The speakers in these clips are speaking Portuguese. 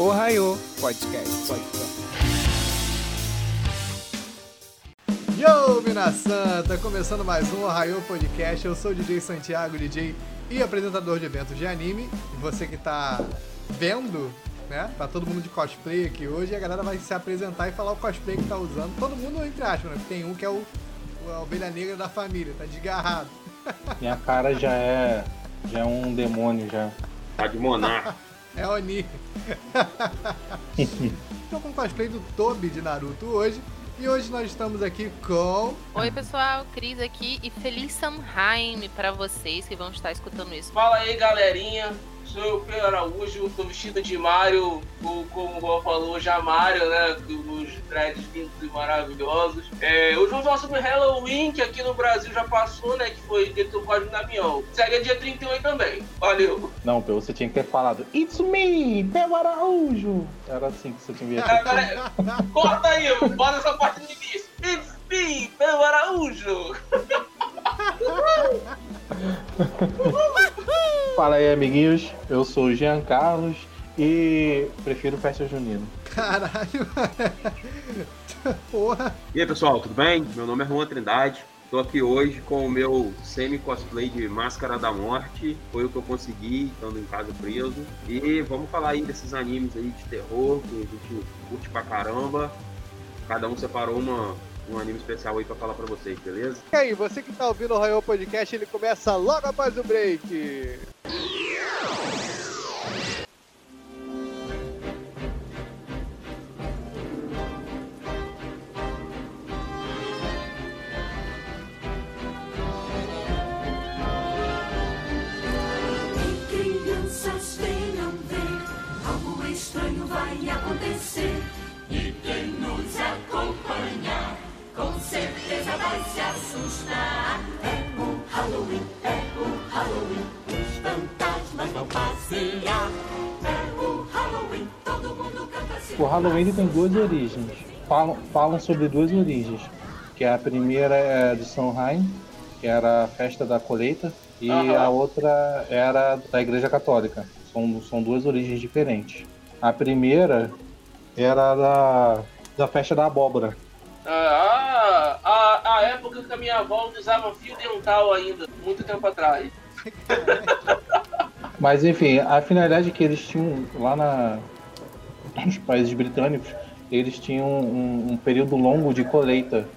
Ohio Podcast. Yo, Mina Santa! Começando mais um Ohio Podcast. Eu sou o DJ Santiago, DJ e apresentador de eventos de anime. E você que tá vendo, né? Tá todo mundo de cosplay aqui hoje e a galera vai se apresentar e falar o cosplay que tá usando. Todo mundo entre aspas, né? Tem um que é o, a ovelha negra da família, tá desgarrado. Minha cara já é. já é um demônio já. Tá de monarca. É Oni. Estou com o cosplay do Tobi de Naruto hoje. E hoje nós estamos aqui com. Oi, pessoal, Cris aqui e feliz Samhain para vocês que vão estar escutando isso. Fala aí, galerinha. Sou eu, Pedro Araújo, tô vestido de Mario, ou como o Juan falou, já Mario, né? Os dreads lindos e maravilhosos. É, hoje vamos falar sobre Halloween, que aqui no Brasil já passou, né? Que foi dia do Código Damião. Segue dia 38 também. Valeu. Não, Pedro, você tinha que ter falado It's me, Pedro Araújo. Era assim que você tinha que Agora, corta aí, bota essa parte no início. It's me, Pedro Araújo. Fala aí, amiguinhos. Eu sou o Jean Carlos e prefiro festa junina. Caralho, porra. E aí, pessoal, tudo bem? Meu nome é Juan Trindade. Tô aqui hoje com o meu semi-cosplay de Máscara da Morte. Foi o que eu consegui, estando em casa preso. E vamos falar aí desses animes aí de terror, que a gente curte pra caramba. Cada um separou uma, um anime especial aí pra falar pra vocês, beleza? E aí, você que tá ouvindo o Royal Podcast, ele começa logo após o break. Crianças Halloween tem duas origens. Falam, falam sobre duas origens. Que a primeira é de Samhain, que era a festa da colheita, e Aham. a outra era da Igreja Católica. São, são duas origens diferentes. A primeira era da, da festa da abóbora. Ah, a, a época que a minha avó usava fio dental ainda, muito tempo atrás. Mas enfim, a finalidade é que eles tinham lá na, nos países britânicos, eles tinham um, um período longo de colheita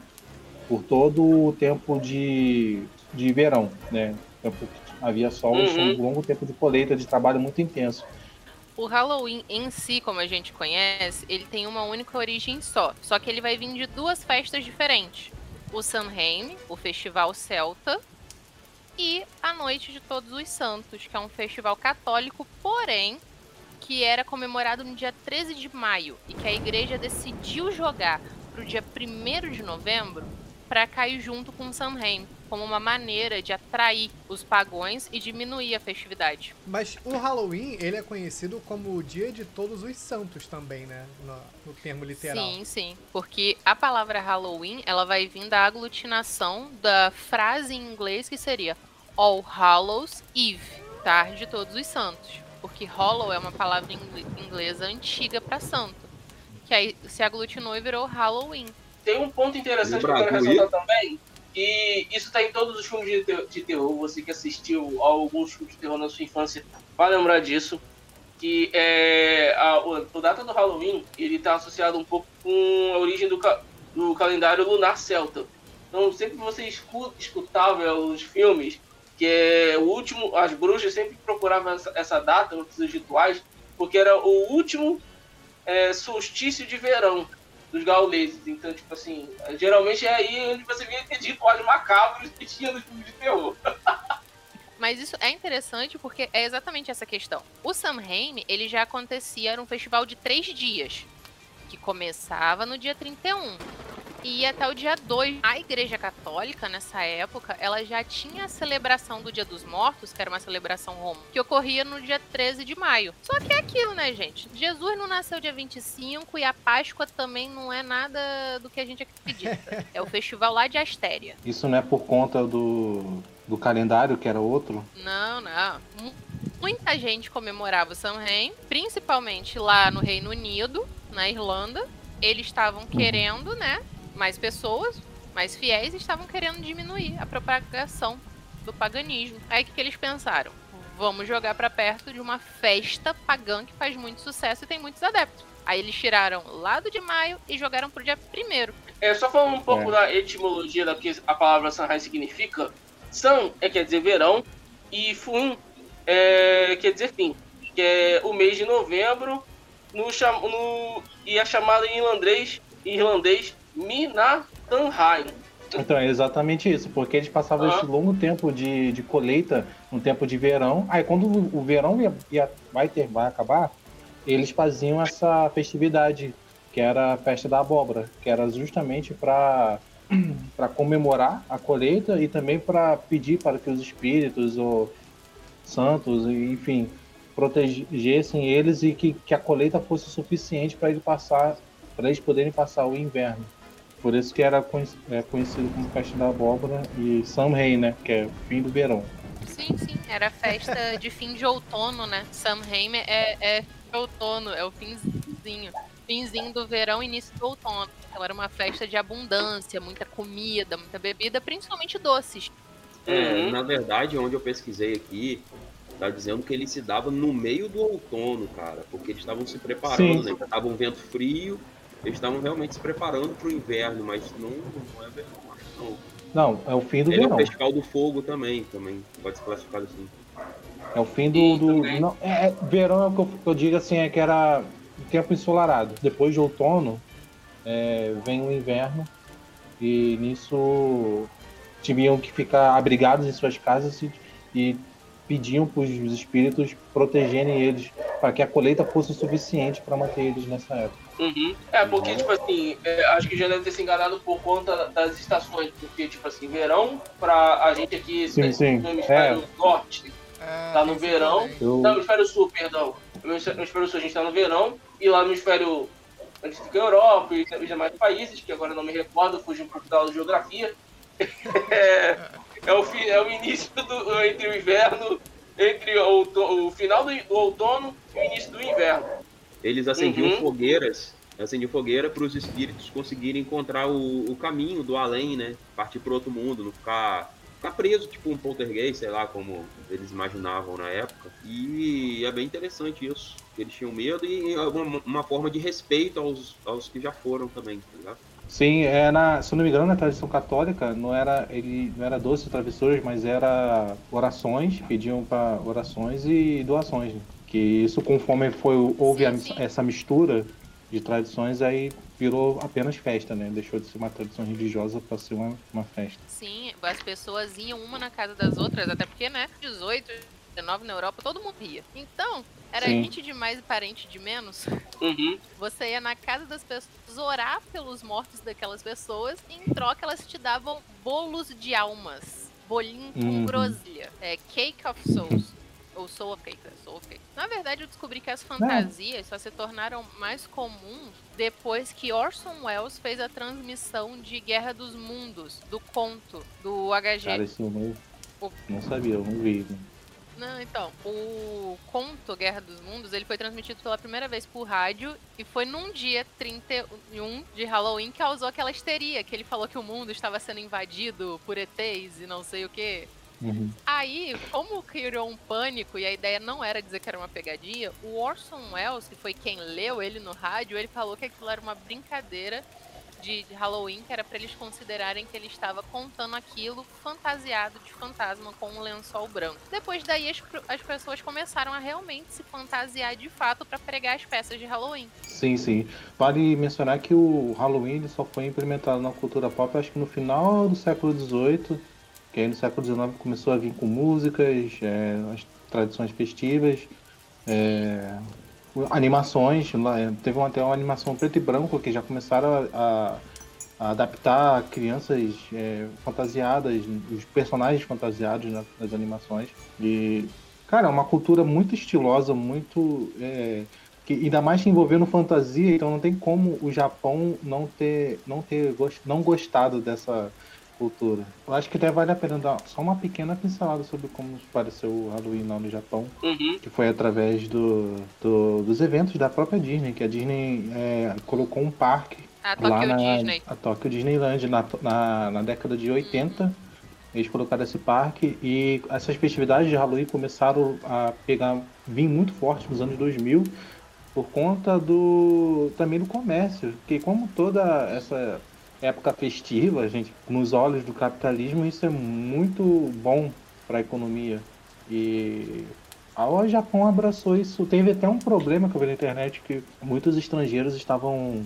por todo o tempo de, de verão, né? Tempo que havia sol, Uhum. um longo tempo de colheita, de trabalho muito intenso. O Halloween em si, como a gente conhece, ele tem uma única origem só. Só que ele vai vir de duas festas diferentes. O Samhain, o festival celta, e a Noite de Todos os Santos, que é um festival católico, porém que era comemorado no dia 13 de maio e que a igreja decidiu jogar pro dia 1 de novembro para cair junto com o Samhain, como uma maneira de atrair os pagões e diminuir a festividade. Mas o Halloween, ele é conhecido como o Dia de Todos os Santos também, né? No, no termo literal. Sim, sim. Porque a palavra Halloween, ela vai vir da aglutinação da frase em inglês que seria All Hallows Eve, tarde de todos os santos. Porque Hollow é uma palavra ingl- inglesa antiga para santo. Que aí se aglutinou e virou Halloween. Tem um ponto interessante que eu quero ressaltar também, que isso tá em todos os filmes de, te- de terror, você que assistiu a alguns filmes de terror na sua infância vai lembrar disso, que é a, o data do Halloween, ele tá associado um pouco com a origem do, ca- do calendário lunar celta. Então, sempre que você escuta, escutava os filmes, que é o último, as bruxas sempre procuravam essa, essa data, os rituais, porque era o último é, solstício de verão dos gauleses. Então, tipo assim, geralmente é aí onde você vê aqueles rituais macabros que tinha nos filmes de terror. Mas isso é interessante porque é exatamente essa questão. O Samhain, ele já acontecia, era um festival de três dias. Que começava no dia 31. E até o dia 2. A Igreja Católica, nessa época, ela já tinha a celebração do Dia dos Mortos, que era uma celebração romana, que ocorria no dia 13 de maio. Só que é aquilo, né, gente? Jesus não nasceu dia 25 e a Páscoa também não é nada do que a gente acredita. É o festival lá de Astéria. Isso não é por conta do, do calendário, que era outro? Não, não. Muita gente comemorava o Samhain, principalmente lá no Reino Unido, na Irlanda. Eles estavam querendo, né, mais pessoas, mais fiéis, estavam querendo diminuir a propagação do paganismo. Aí o que, que eles pensaram? Vamos jogar pra perto de uma festa pagã que faz muito sucesso e tem muitos adeptos. Aí eles tiraram lado de maio e jogaram pro dia primeiro. É, só falando um pouco É. da etimologia da que a palavra Sanhai significa. San é, quer dizer verão e Fuin é, quer dizer fim. Que é o mês de novembro no, no- e é chamado em irlandês, em irlandês Minatanhai. Então, é exatamente isso, porque eles passavam Aham. esse longo tempo de, de colheita no tempo de verão. Aí, quando o, verão ia, ia- vai, ter, vai acabar, eles faziam essa festividade, que era a festa da abóbora, que era justamente para para comemorar a colheita e também para pedir para que os espíritos ou santos, enfim, protegessem eles e que, que a colheita fosse suficiente para ele passar, para eles poderem passar o inverno. Por isso que era é, conhecido como festa da abóbora e Samhain, né? Que é fim do verão. Sim, sim. Era festa de fim de outono, né? Samhain é, é outono, é o finzinho. Finzinho do verão, início do outono. Então era uma festa de abundância, muita comida, muita bebida, principalmente doces. É, Uhum. na verdade, onde eu pesquisei aqui, tá dizendo que ele se dava no meio do outono, cara, porque eles estavam se preparando, Sim. né? Tava um vento frio, eles estavam realmente se preparando pro inverno, mas não, não é verão, acho que não. Não, é o fim do Ele é o verão. festival do fogo também, também pode ser classificado assim. É o fim do. Do não, é, é- verão é o que eu, eu digo assim, é que era tempo ensolarado. Depois de outono, é, vem o inverno e nisso tinham que ficar abrigados em suas casas e, e pediam para os espíritos protegerem eles para que a colheita fosse suficiente para manter eles nessa época. Uhum. É, porque, tipo assim, é, acho que já deve ter se enganado por conta das estações. Porque, tipo assim, verão, pra a gente aqui Sim, sim. no hemisfério norte, É, Tá no verão. Eu, não, no hemisfério sul, perdão. No hemisfério sul a gente tá no verão, e lá no hemisfério onde fica a Europa e os demais países, que agora não me recordo, fugi um pouco da geografia. é, é o, fi- é o início do, entre o inverno, entre o, o final do, do outono e o início do inverno. Eles acendiam Uhum. fogueiras, acendiam fogueira para os espíritos conseguirem encontrar o, o caminho do além, né? Partir para outro mundo, não ficar, ficar preso, tipo um poltergeist, sei lá, como eles imaginavam na época. E é bem interessante isso. que Eles tinham medo e uma, uma forma de respeito aos, aos que já foram também, tá ligado? Sim, é na, se eu não me engano, na tradição católica não era ele não era doces travessuras, mas era orações, pediam para orações e doações. né? Que isso conforme foi houve a- Sim, sim. essa mistura de tradições aí virou apenas festa, né? Deixou de ser uma tradição religiosa para ser uma, uma festa. Sim, as pessoas iam uma na casa das outras, até porque, né? 18, 19 na Europa, todo mundo ria. Então, era Sim. gente de mais e parente de menos. Uhum. Você ia na casa das pessoas orar pelos mortos daquelas pessoas e em troca elas te davam bolos de almas. Bolinho com Uhum. groselha. É Cake of Souls. Ou Soul of Cake, é Soul of Cake. Na verdade, eu descobri que as fantasias só se tornaram mais comuns depois que Orson Welles fez a transmissão de Guerra dos Mundos, do conto, do HG. Cara, isso não, O- não sabia, eu não vi. né? Não, então, o conto Guerra dos Mundos, ele foi transmitido pela primeira vez por rádio e foi num dia 31 de Halloween que causou aquela histeria, que ele falou que o mundo estava sendo invadido por ETs e não sei o quê. Uhum. Aí, como criou um pânico e a ideia não era dizer que era uma pegadinha, o Orson Welles, que foi quem leu ele no rádio, ele falou que aquilo era uma brincadeira de de Halloween, que era pra eles considerarem que ele estava contando aquilo fantasiado de fantasma com um lençol branco. Depois daí as, as pessoas começaram a realmente se fantasiar de fato pra pregar as peças de Halloween. Sim, sim. Vale mencionar que o Halloween só foi implementado na cultura pop, acho que no final do século XVIII, que aí no século XIX começou a vir com músicas, é, as tradições festivas, é, animações. é, Teve até uma animação preto e branco que já começaram a, a adaptar crianças é, fantasiadas, os personagens fantasiados né, nas animações. E, cara, é uma cultura muito estilosa, muito. é, que ainda mais envolvendo fantasia, então não tem como o Japão não ter não ter não gostado dessa cultura. Eu acho que até vale a pena dar só uma pequena pincelada sobre como pareceu o Halloween lá no Japão, Uhum. que foi através do, do- dos eventos da própria Disney, que a Disney é, colocou um parque A lá Tokyo na Disney. a Tokyo Disneyland na, na, na década de 80. Eles colocaram esse parque e essas festividades de Halloween começaram a pegar, vir muito forte nos anos 2000 por conta do também do comércio, porque como toda essa época festiva, gente, nos olhos do capitalismo, isso é muito bom para a economia. E o Japão abraçou isso. Teve até um problema que eu vi na internet que muitos estrangeiros estavam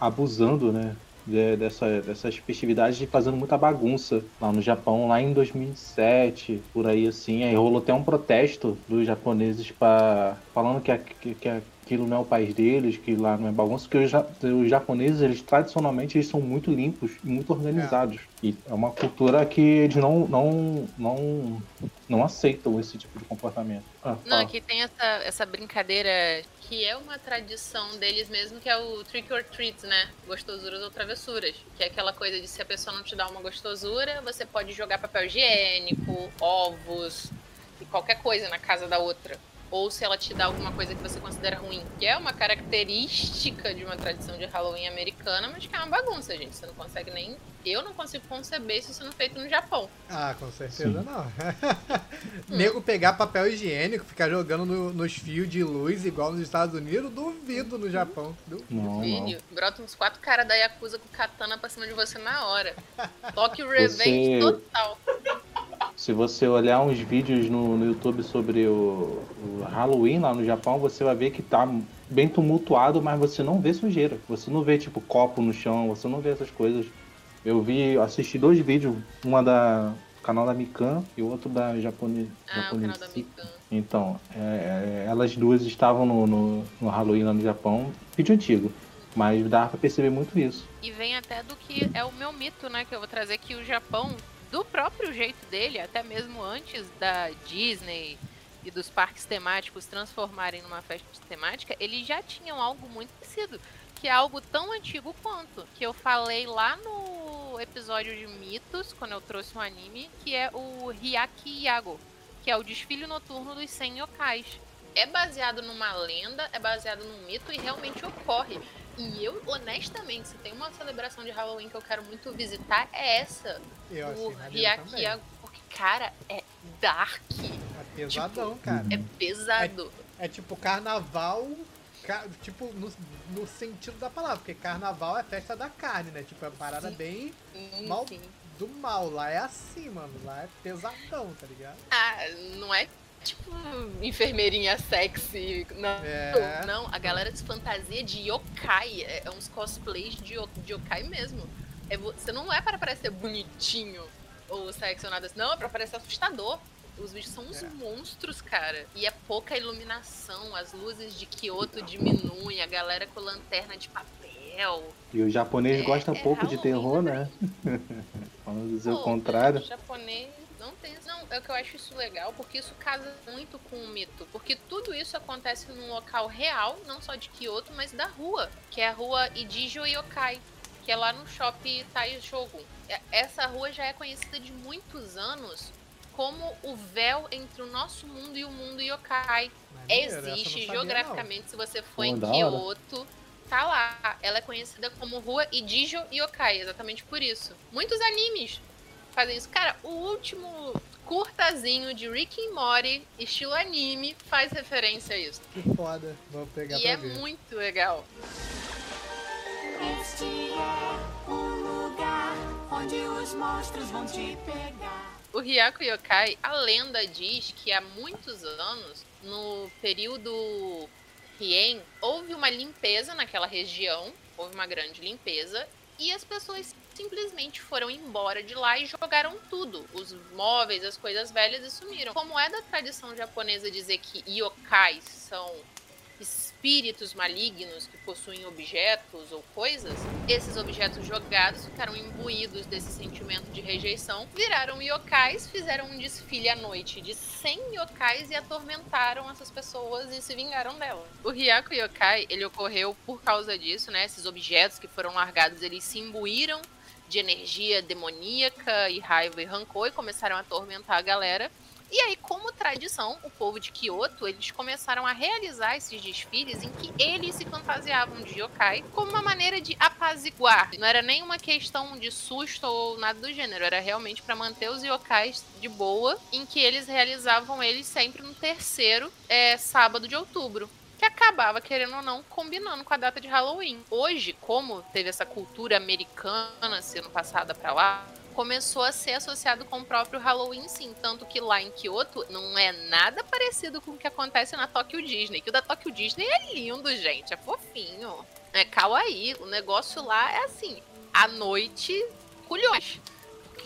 abusando, né? de- dessa, dessas festividades e fazendo muita bagunça lá no Japão, lá em 2007, por aí assim. Aí rolou até um protesto dos japoneses pra, falando que, a- que, que aquilo não é o país deles, que lá não é bagunça, porque os, ja- os japoneses, eles tradicionalmente, eles são muito limpos e muito organizados. E é uma cultura que eles não, não, não, não aceitam esse tipo de comportamento. Ah, Não, aqui tem essa, essa brincadeira que é uma tradição deles mesmo, que é o trick or treat, né? Gostosuras ou travessuras. Que é aquela coisa de se a pessoa não te dá uma gostosura, você pode jogar papel higiênico, ovos e qualquer coisa na casa da outra. Ou se ela te dá alguma coisa que você considera ruim. Que é uma característica de uma tradição de Halloween americana, mas que é uma bagunça, gente. Você não consegue nem. Eu não consigo conceber isso sendo feito no Japão. Ah, com certeza Sim. não. Nego pegar papel higiênico, ficar jogando no- nos fios de luz igual nos Estados Unidos, duvido no Japão. Du- Não, não. Brota uns quatro caras da Yakuza com katana pra cima de você na hora. Toque Revenge Você- total. Se você olhar uns vídeos no, no YouTube sobre o, o Halloween lá no Japão, você vai ver que tá bem tumultuado, mas você não vê sujeira. Você não vê, tipo, copo no chão, você não vê essas coisas. Eu vi, assisti dois vídeos, uma da canal da Mikan e outro da Japone, Ah, o canal da. Mikan. Então, é, é, elas duas estavam no, no, no Halloween lá no Japão, vídeo antigo, mas dava pra perceber muito isso. E vem até do que é o meu mito, né? Que eu vou trazer que o Japão, do próprio jeito dele, até mesmo antes da Disney e dos parques temáticos transformarem numa festa temática, eles já tinham algo muito parecido. Que é algo tão antigo quanto. Que eu falei lá no episódio de mitos, quando eu trouxe um anime, que é o Hyaki Yago, que é o desfile noturno dos 100 yokais. É baseado numa lenda, é baseado num mito e realmente ocorre. E eu, honestamente, se tem uma celebração de Halloween que eu quero muito visitar, é essa. Eu o também. Yago. Porque, cara, é dark. É pesadão, cara. É pesado. É tipo carnaval, ca- tipo, no, no sentido da palavra, porque carnaval é festa da carne, né? Tipo, é uma parada Sim. bem Sim, mal- sim. do mal. Lá é assim, mano. Lá é pesadão, tá ligado? Ah, não é tipo enfermeirinha sexy. Não, É. não. A galera se fantasia de yokai. É, é uns cosplays de, de yokai mesmo. É, vo- você não é para parecer bonitinho ou sexy ou nada assim. Não, é pra parecer assustador. Os bichos são uns É. monstros, cara. E é pouca iluminação. As luzes de Kyoto diminuem. A galera com lanterna de papel. E o japonês É, gosta é pouco de terror, né? Vamos dizer o contrário. O japonês não tem. Não, é que eu acho isso legal, porque isso casa muito com o mito. Porque tudo isso acontece num local real, não só de Kyoto, mas da rua, que é a rua Idijo Yokai, que é lá no shopping Taishogun. É- Essa rua já é conhecida de muitos anos como o véu entre o nosso mundo e o mundo yokai. Maneiro, não Existe geograficamente, se você for Pô, em. Kyoto, tá lá. Ela é conhecida como Rua Idijo Yokai, exatamente por isso. Muitos animes fazem isso. Cara, o último curtazinho de Rick and Morty, estilo anime, faz referência a isso. Que foda. Vou pegar e pra é ver. muito legal. Este é o lugar onde os monstros vão te pegar. O Hyaku Yokai, a lenda diz que há muitos anos, no período Hien, houve uma limpeza naquela região, houve uma grande limpeza, e as pessoas simplesmente foram embora de lá e jogaram tudo, os móveis, as coisas velhas e sumiram. Como é da tradição japonesa dizer que yokais são espíritos malignos que possuem objetos ou coisas, esses objetos jogados ficaram imbuídos desse sentimento de rejeição, viraram yokais, fizeram um desfile à noite de 100 yokais e atormentaram essas pessoas e se vingaram delas. O Hyaku Yokai, ele ocorreu por causa disso, né? Esses objetos que foram largados, eles se imbuíram de energia demoníaca e raiva e rancor e começaram a atormentar a galera. E aí, como tradição, o povo de Kyoto, eles começaram a realizar esses desfiles em que eles se fantasiavam de yokai como uma maneira de apaziguar. Não era nem uma questão de susto ou nada do gênero, era realmente para manter os yokais de boa, em que eles realizavam eles sempre no terceiro é, sábado de outubro que acabava, querendo ou não, combinando com a data de Halloween. Hoje, como teve essa cultura americana sendo passada para lá, começou a ser associado com o próprio Halloween, sim. Tanto que lá em Kyoto não é nada parecido com o que acontece na Tokyo Disney. Que o da Tokyo Disney é lindo, gente. É fofinho. É kawaii. O negócio lá é assim. À noite, culhões.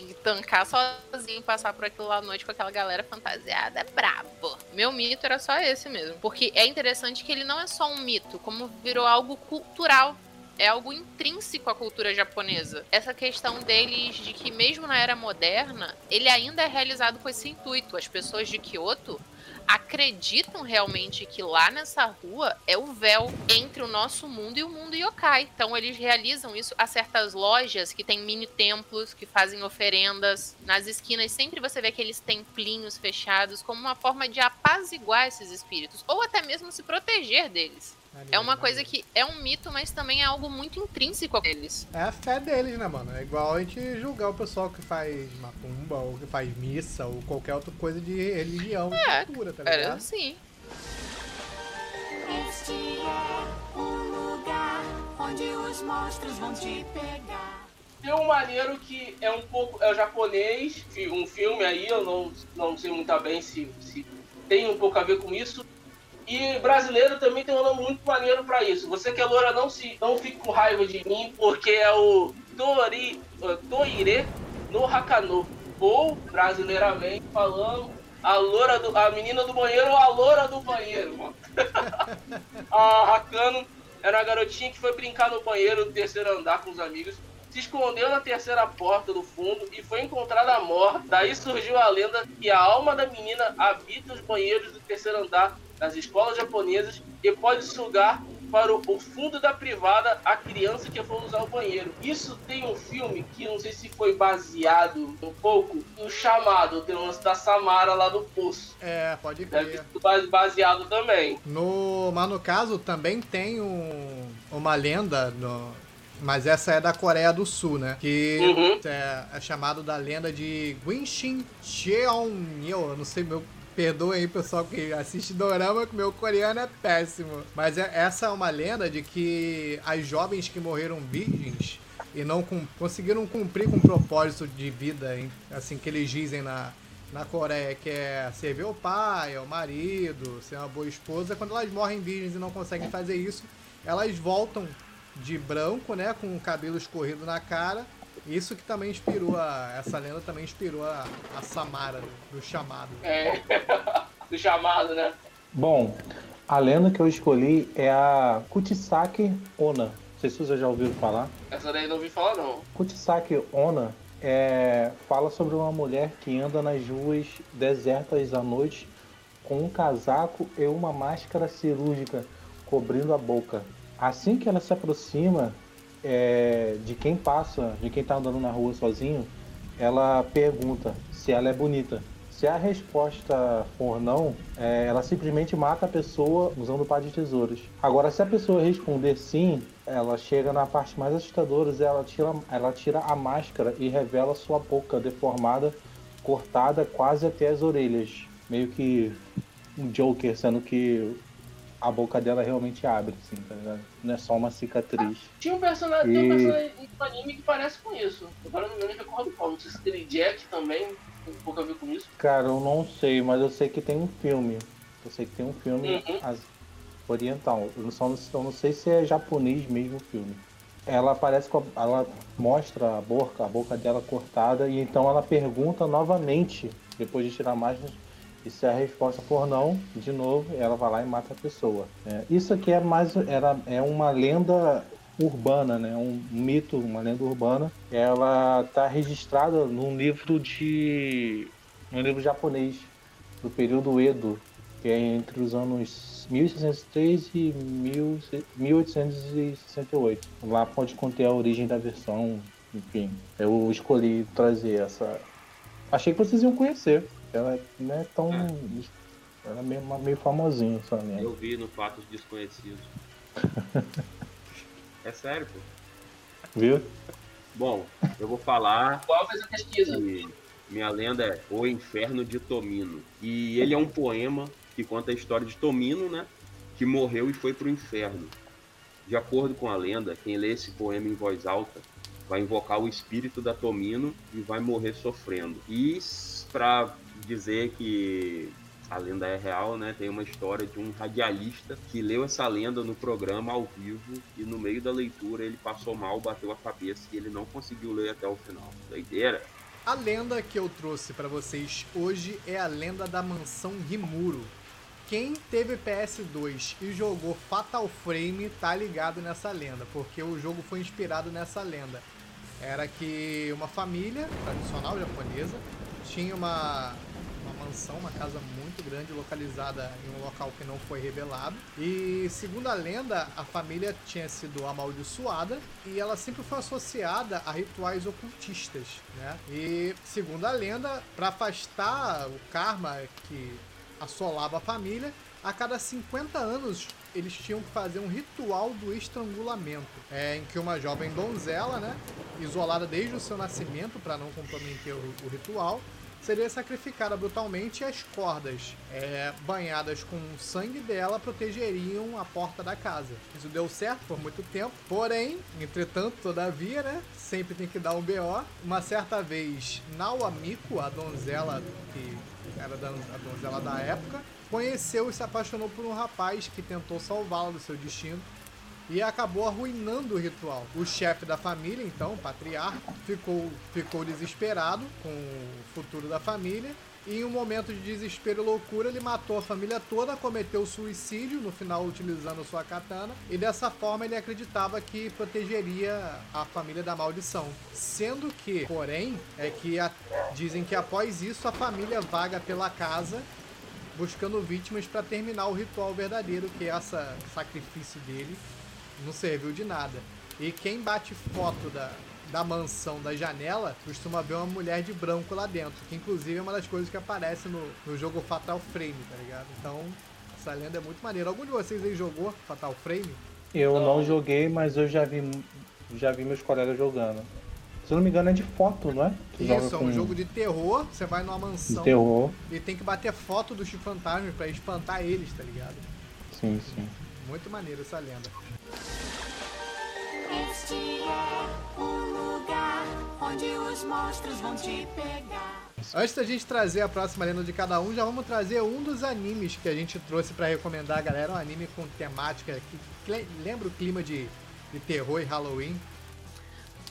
Que tancar sozinho, passar por aquilo lá à noite com aquela galera fantasiada é brabo. Meu mito era só esse mesmo. Porque é interessante que ele não é só um mito, como virou algo cultural é algo intrínseco à cultura japonesa. Essa questão deles de que, mesmo na era moderna, ele ainda é realizado com esse intuito. As pessoas de Kyoto acreditam realmente que lá nessa rua é o véu entre o nosso mundo e o mundo yokai. Então eles realizam isso a certas lojas que tem mini templos, que fazem oferendas. Nas esquinas sempre você vê aqueles templinhos fechados como uma forma de apaziguar esses espíritos ou até mesmo se proteger deles. É uma coisa que é um mito, mas também é algo muito intrínseco a eles. É a fé deles, né, mano? É igual a gente julgar o pessoal que faz macumba, ou que faz missa, ou qualquer outra coisa de religião, É, cultura, tá Era ligado? assim. Este é o lugar onde os monstros vão te pegar. Tem um maneiro que é um pouco. É o japonês, um filme aí, eu não, não sei muito bem se, se tem um pouco a ver com isso. E brasileiro também tem um nome muito maneiro pra isso. Você que é loura, não, se, não fique com raiva de mim, porque é o Tori, Toire no Hakano. Ou, brasileiramente falando, a loura do, a menina do banheiro ou a loura do banheiro, mano. a Hakano era uma garotinha que foi brincar no banheiro do terceiro andar com os amigos se escondeu na terceira porta do fundo e foi encontrada morta. Daí surgiu a lenda que a alma da menina habita os banheiros do terceiro andar das escolas japonesas e pode sugar para o, fundo da privada a criança que for usar o banheiro. Isso tem um filme que não sei se foi baseado um pouco no chamado, tem o lance da Samara lá do Poço. É, pode Deve crer. sido base- baseado também. No, mas no caso também tem um, uma lenda, no, mas essa é da Coreia do Sul, né? Que Uhum. é, é chamado da lenda de Guinshin Cheonyo. Eu não sei, meu. Perdoa aí, pessoal, que assiste Dorama, que meu coreano é péssimo. Mas é- essa é uma lenda de que as jovens que morreram virgens e não cum- conseguiram cumprir com o propósito de vida, hein, assim, que eles dizem na, na Coreia, que é servir o pai, o marido, ser uma boa esposa, quando elas morrem virgens e não conseguem fazer isso, elas voltam de branco, né, com o cabelo escorrido na cara. Isso que também inspirou a. Essa lenda também inspirou a, a Samara do, do chamado. É, do chamado, né? Bom, a lenda que eu escolhi é a Kuchisake Onna. Não sei se vocês já ouviram falar. Essa daí não ouvi falar não. Kuchisake Onna é, fala sobre uma mulher que anda nas ruas desertas à noite com um casaco e uma máscara cirúrgica cobrindo a boca. Assim que ela se aproxima é, de quem passa, de quem está andando na rua sozinho, ela pergunta se ela é bonita. Se a resposta for não, é, ela simplesmente mata a pessoa usando o pá de tesouros. Agora, se a pessoa responder sim, ela chega na parte mais assustadora, ela tira, ela tira a máscara e revela sua boca deformada, cortada quase até as orelhas. Meio que um Joker, sendo que a boca dela realmente abre, assim, tá ligado? Não é só uma cicatriz. Tinha um personagem, tem um E- personagem do anime que parece com isso. Agora eu não me recordo qual. Não sei se aquele Jack também tem um pouco a ver com isso. Cara, eu não sei, mas eu sei que tem um filme. Eu sei que tem um filme Uhum. as- oriental. Eu, só não, eu não sei se é japonês mesmo o filme. Ela aparece com a, ela mostra a boca, a boca dela cortada e então ela pergunta novamente depois de tirar a máscara e se a resposta for não, de novo, ela vai lá e mata a pessoa. É, isso aqui é mais era, é uma lenda urbana, né? Um mito, uma lenda urbana. Ela está registrada num livro de um livro japonês do período Edo, que é entre os anos 1603 e 1868. Lá pode conter a origem da versão enfim, eu escolhi trazer essa. Achei que vocês iam conhecer. Ela não é tão. Ela é meio, meio famosinha essa lenda. Eu vi no Fatos Desconhecidos. é sério, pô. Viu? Bom, eu vou falar Qual fez a pesquisa? que minha lenda é O Inferno de Tomino. E ele é um poema que conta a história de Tomino, né? Que morreu e foi pro inferno. De acordo com a lenda, quem lê esse poema em voz alta vai invocar o espírito da Tomino e vai morrer sofrendo. E para dizer que a lenda é real, né? Tem uma história de um radialista que leu essa lenda no programa ao vivo e no meio da leitura ele passou mal, bateu a cabeça e ele não conseguiu ler até o final. Doideira. A lenda que eu trouxe pra vocês hoje é a lenda da mansão Rimuro. Quem teve PS2 e jogou Fatal Frame tá ligado nessa lenda, porque o jogo foi inspirado nessa lenda. Era que uma família tradicional japonesa tinha uma mansão, uma casa muito grande localizada em um local que não foi revelado. E segundo a lenda, a família tinha sido amaldiçoada e ela sempre foi associada a rituais ocultistas, né? E segundo a lenda, para afastar o karma que assolava a família, a cada 50 anos eles tinham que fazer um ritual do estrangulamento, é, em que uma jovem donzela, né, isolada desde o seu nascimento para não comprometer o, o ritual, seria sacrificada brutalmente e as cordas é, banhadas com o sangue dela protegeriam a porta da casa. Isso deu certo por muito tempo, porém, entretanto, todavia, né, sempre tem que dar um BO. Uma certa vez, Nawamiko, a donzela que era a donzela da época, conheceu e se apaixonou por um rapaz que tentou salvá-la do seu destino e acabou arruinando o ritual. O chefe da família, então, o patriarca, ficou, ficou desesperado com o futuro da família. E em um momento de desespero e loucura, ele matou a família toda, cometeu suicídio, no final utilizando sua katana, e dessa forma ele acreditava que protegeria a família da maldição. Sendo que, porém, é que a- dizem que após isso a família vaga pela casa buscando vítimas para terminar o ritual verdadeiro, que é esse sacrifício dele não serviu de nada. E quem bate foto da, da mansão da janela costuma ver uma mulher de branco lá dentro, que inclusive é uma das coisas que aparece no, no jogo Fatal Frame, tá ligado? Então, essa lenda é muito maneira. Algum de vocês aí jogou Fatal Frame? Eu não joguei, mas eu já vi, já vi meus colegas jogando. Se eu não me engano é de foto, não é? Tu joga Isso, é com um jogo de terror, você vai numa de mansão terror. e tem que bater foto dos fantasmas pra espantar eles, tá ligado? Sim, sim. Muito maneiro essa lenda. Este é o lugar onde os monstros vão te pegar. Antes da gente trazer a próxima lenda de cada um, já vamos trazer um dos animes que a gente trouxe pra recomendar galera. Um anime com temática que lembra o clima de, de terror e Halloween.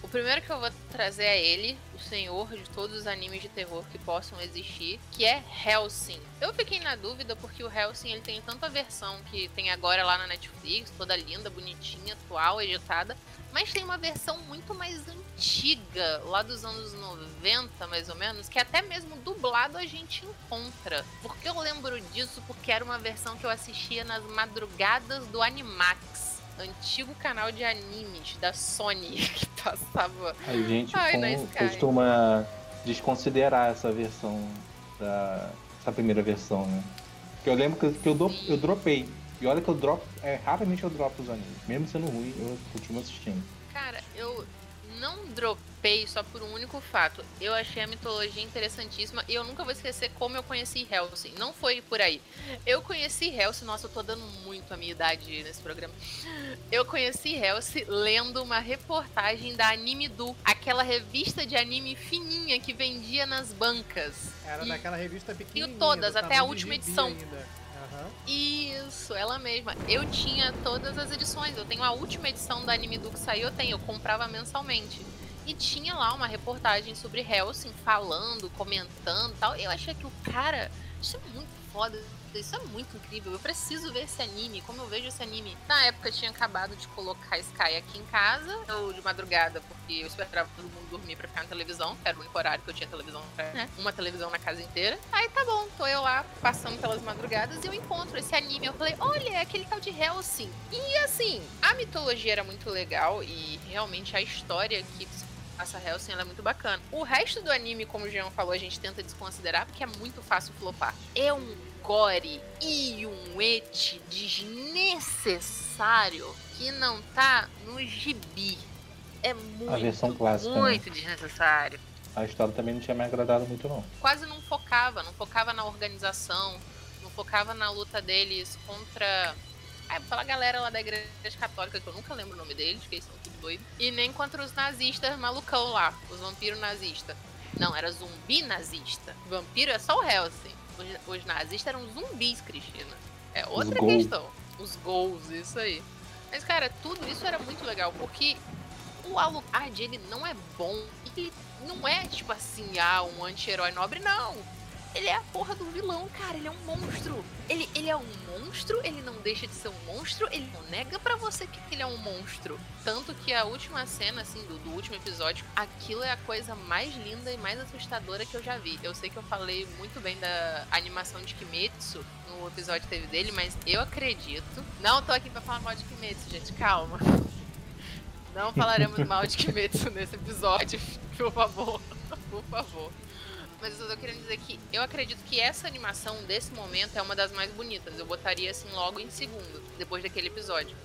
O primeiro que eu vou trazer é ele, o senhor de todos os animes de terror que possam existir, que é Hellsing. Eu fiquei na dúvida porque o Hellsing ele tem tanta versão que tem agora lá na Netflix, toda linda, bonitinha, atual, editada, mas tem uma versão muito mais antiga, lá dos anos 90, mais ou menos, que até mesmo dublado a gente encontra. Por que eu lembro disso? Porque era uma versão que eu assistia nas madrugadas do Animax antigo canal de animes da Sony que passava. A gente Ai, com- costuma desconsiderar essa versão da essa primeira versão, né? Porque eu lembro que, que eu, do, eu dropei. E olha que eu drop, é, raramente eu dropo os animes. Mesmo sendo ruim, eu continuo assistindo. Cara, eu não dropei só por um único fato. Eu achei a mitologia interessantíssima e eu nunca vou esquecer como eu conheci Hellsing. Não foi por aí. Eu conheci Hellsing, nossa, eu tô dando muito a minha idade nesse programa. Eu conheci Hellsing lendo uma reportagem da Anime Du, aquela revista de anime fininha que vendia nas bancas. Era E- daquela revista pequenininha. todas, do até a última edição. ainda. Aham. Isso, ela mesma. Eu tinha todas as edições. Eu tenho a última edição da Anime Do que saiu, eu tenho. Eu comprava mensalmente. E tinha lá uma reportagem sobre Helsing falando, comentando tal. Eu achei que o cara. Isso é muito foda. Isso é muito incrível. Eu preciso ver esse anime. Como eu vejo esse anime. Na época eu tinha acabado de colocar Sky aqui em casa. Eu de madrugada, porque eu esperava todo mundo dormir pra ficar na televisão. Que era o único horário que eu tinha televisão, né? Uma televisão na casa inteira. Aí tá bom, tô eu lá passando pelas madrugadas e eu encontro esse anime. Eu falei, olha, é aquele tal de Hellsing. E assim, a mitologia era muito legal e realmente a história que Essa Hellsing ela é muito bacana. O resto do anime, como o Jean falou, a gente tenta desconsiderar porque é muito fácil flopar. É um gore e um et desnecessário que não tá no gibi. É muito, versão clássica, né? muito desnecessário. A história também não tinha me agradado muito, não. Quase não focava, não focava na organização, não focava na luta deles contra é, pela galera lá da igreja católica, que eu nunca lembro o nome deles, que eles são tudo doidos. E nem contra os nazistas malucão lá, os vampiros nazistas. Não, era zumbi nazista. Vampiro é só o Helsing. Os, os nazistas eram zumbis, Cristina. É outra Gol. questão. Os gols, isso aí. Mas, cara, tudo isso era muito legal, porque o Alucard, ele não é bom. Ele não é, tipo assim, ah, um anti-herói nobre, não. Ele é a porra do vilão, cara. Ele é um monstro. Ele, ele é um monstro, ele não deixa de ser um monstro, ele não nega pra você que ele é um monstro. Tanto que a última cena, assim, do, do último episódio, aquilo é a coisa mais linda e mais assustadora que eu já vi. Eu sei que eu falei muito bem da animação de Kimetsu no episódio teve dele, mas eu acredito. Não tô aqui pra falar mal de Kimetsu, gente, calma. Não falaremos mal de Kimetsu nesse episódio, por favor. Por favor. Mas eu tô querendo dizer que eu acredito que essa animação desse momento é uma das mais bonitas. Eu botaria assim logo em segundo, depois daquele episódio.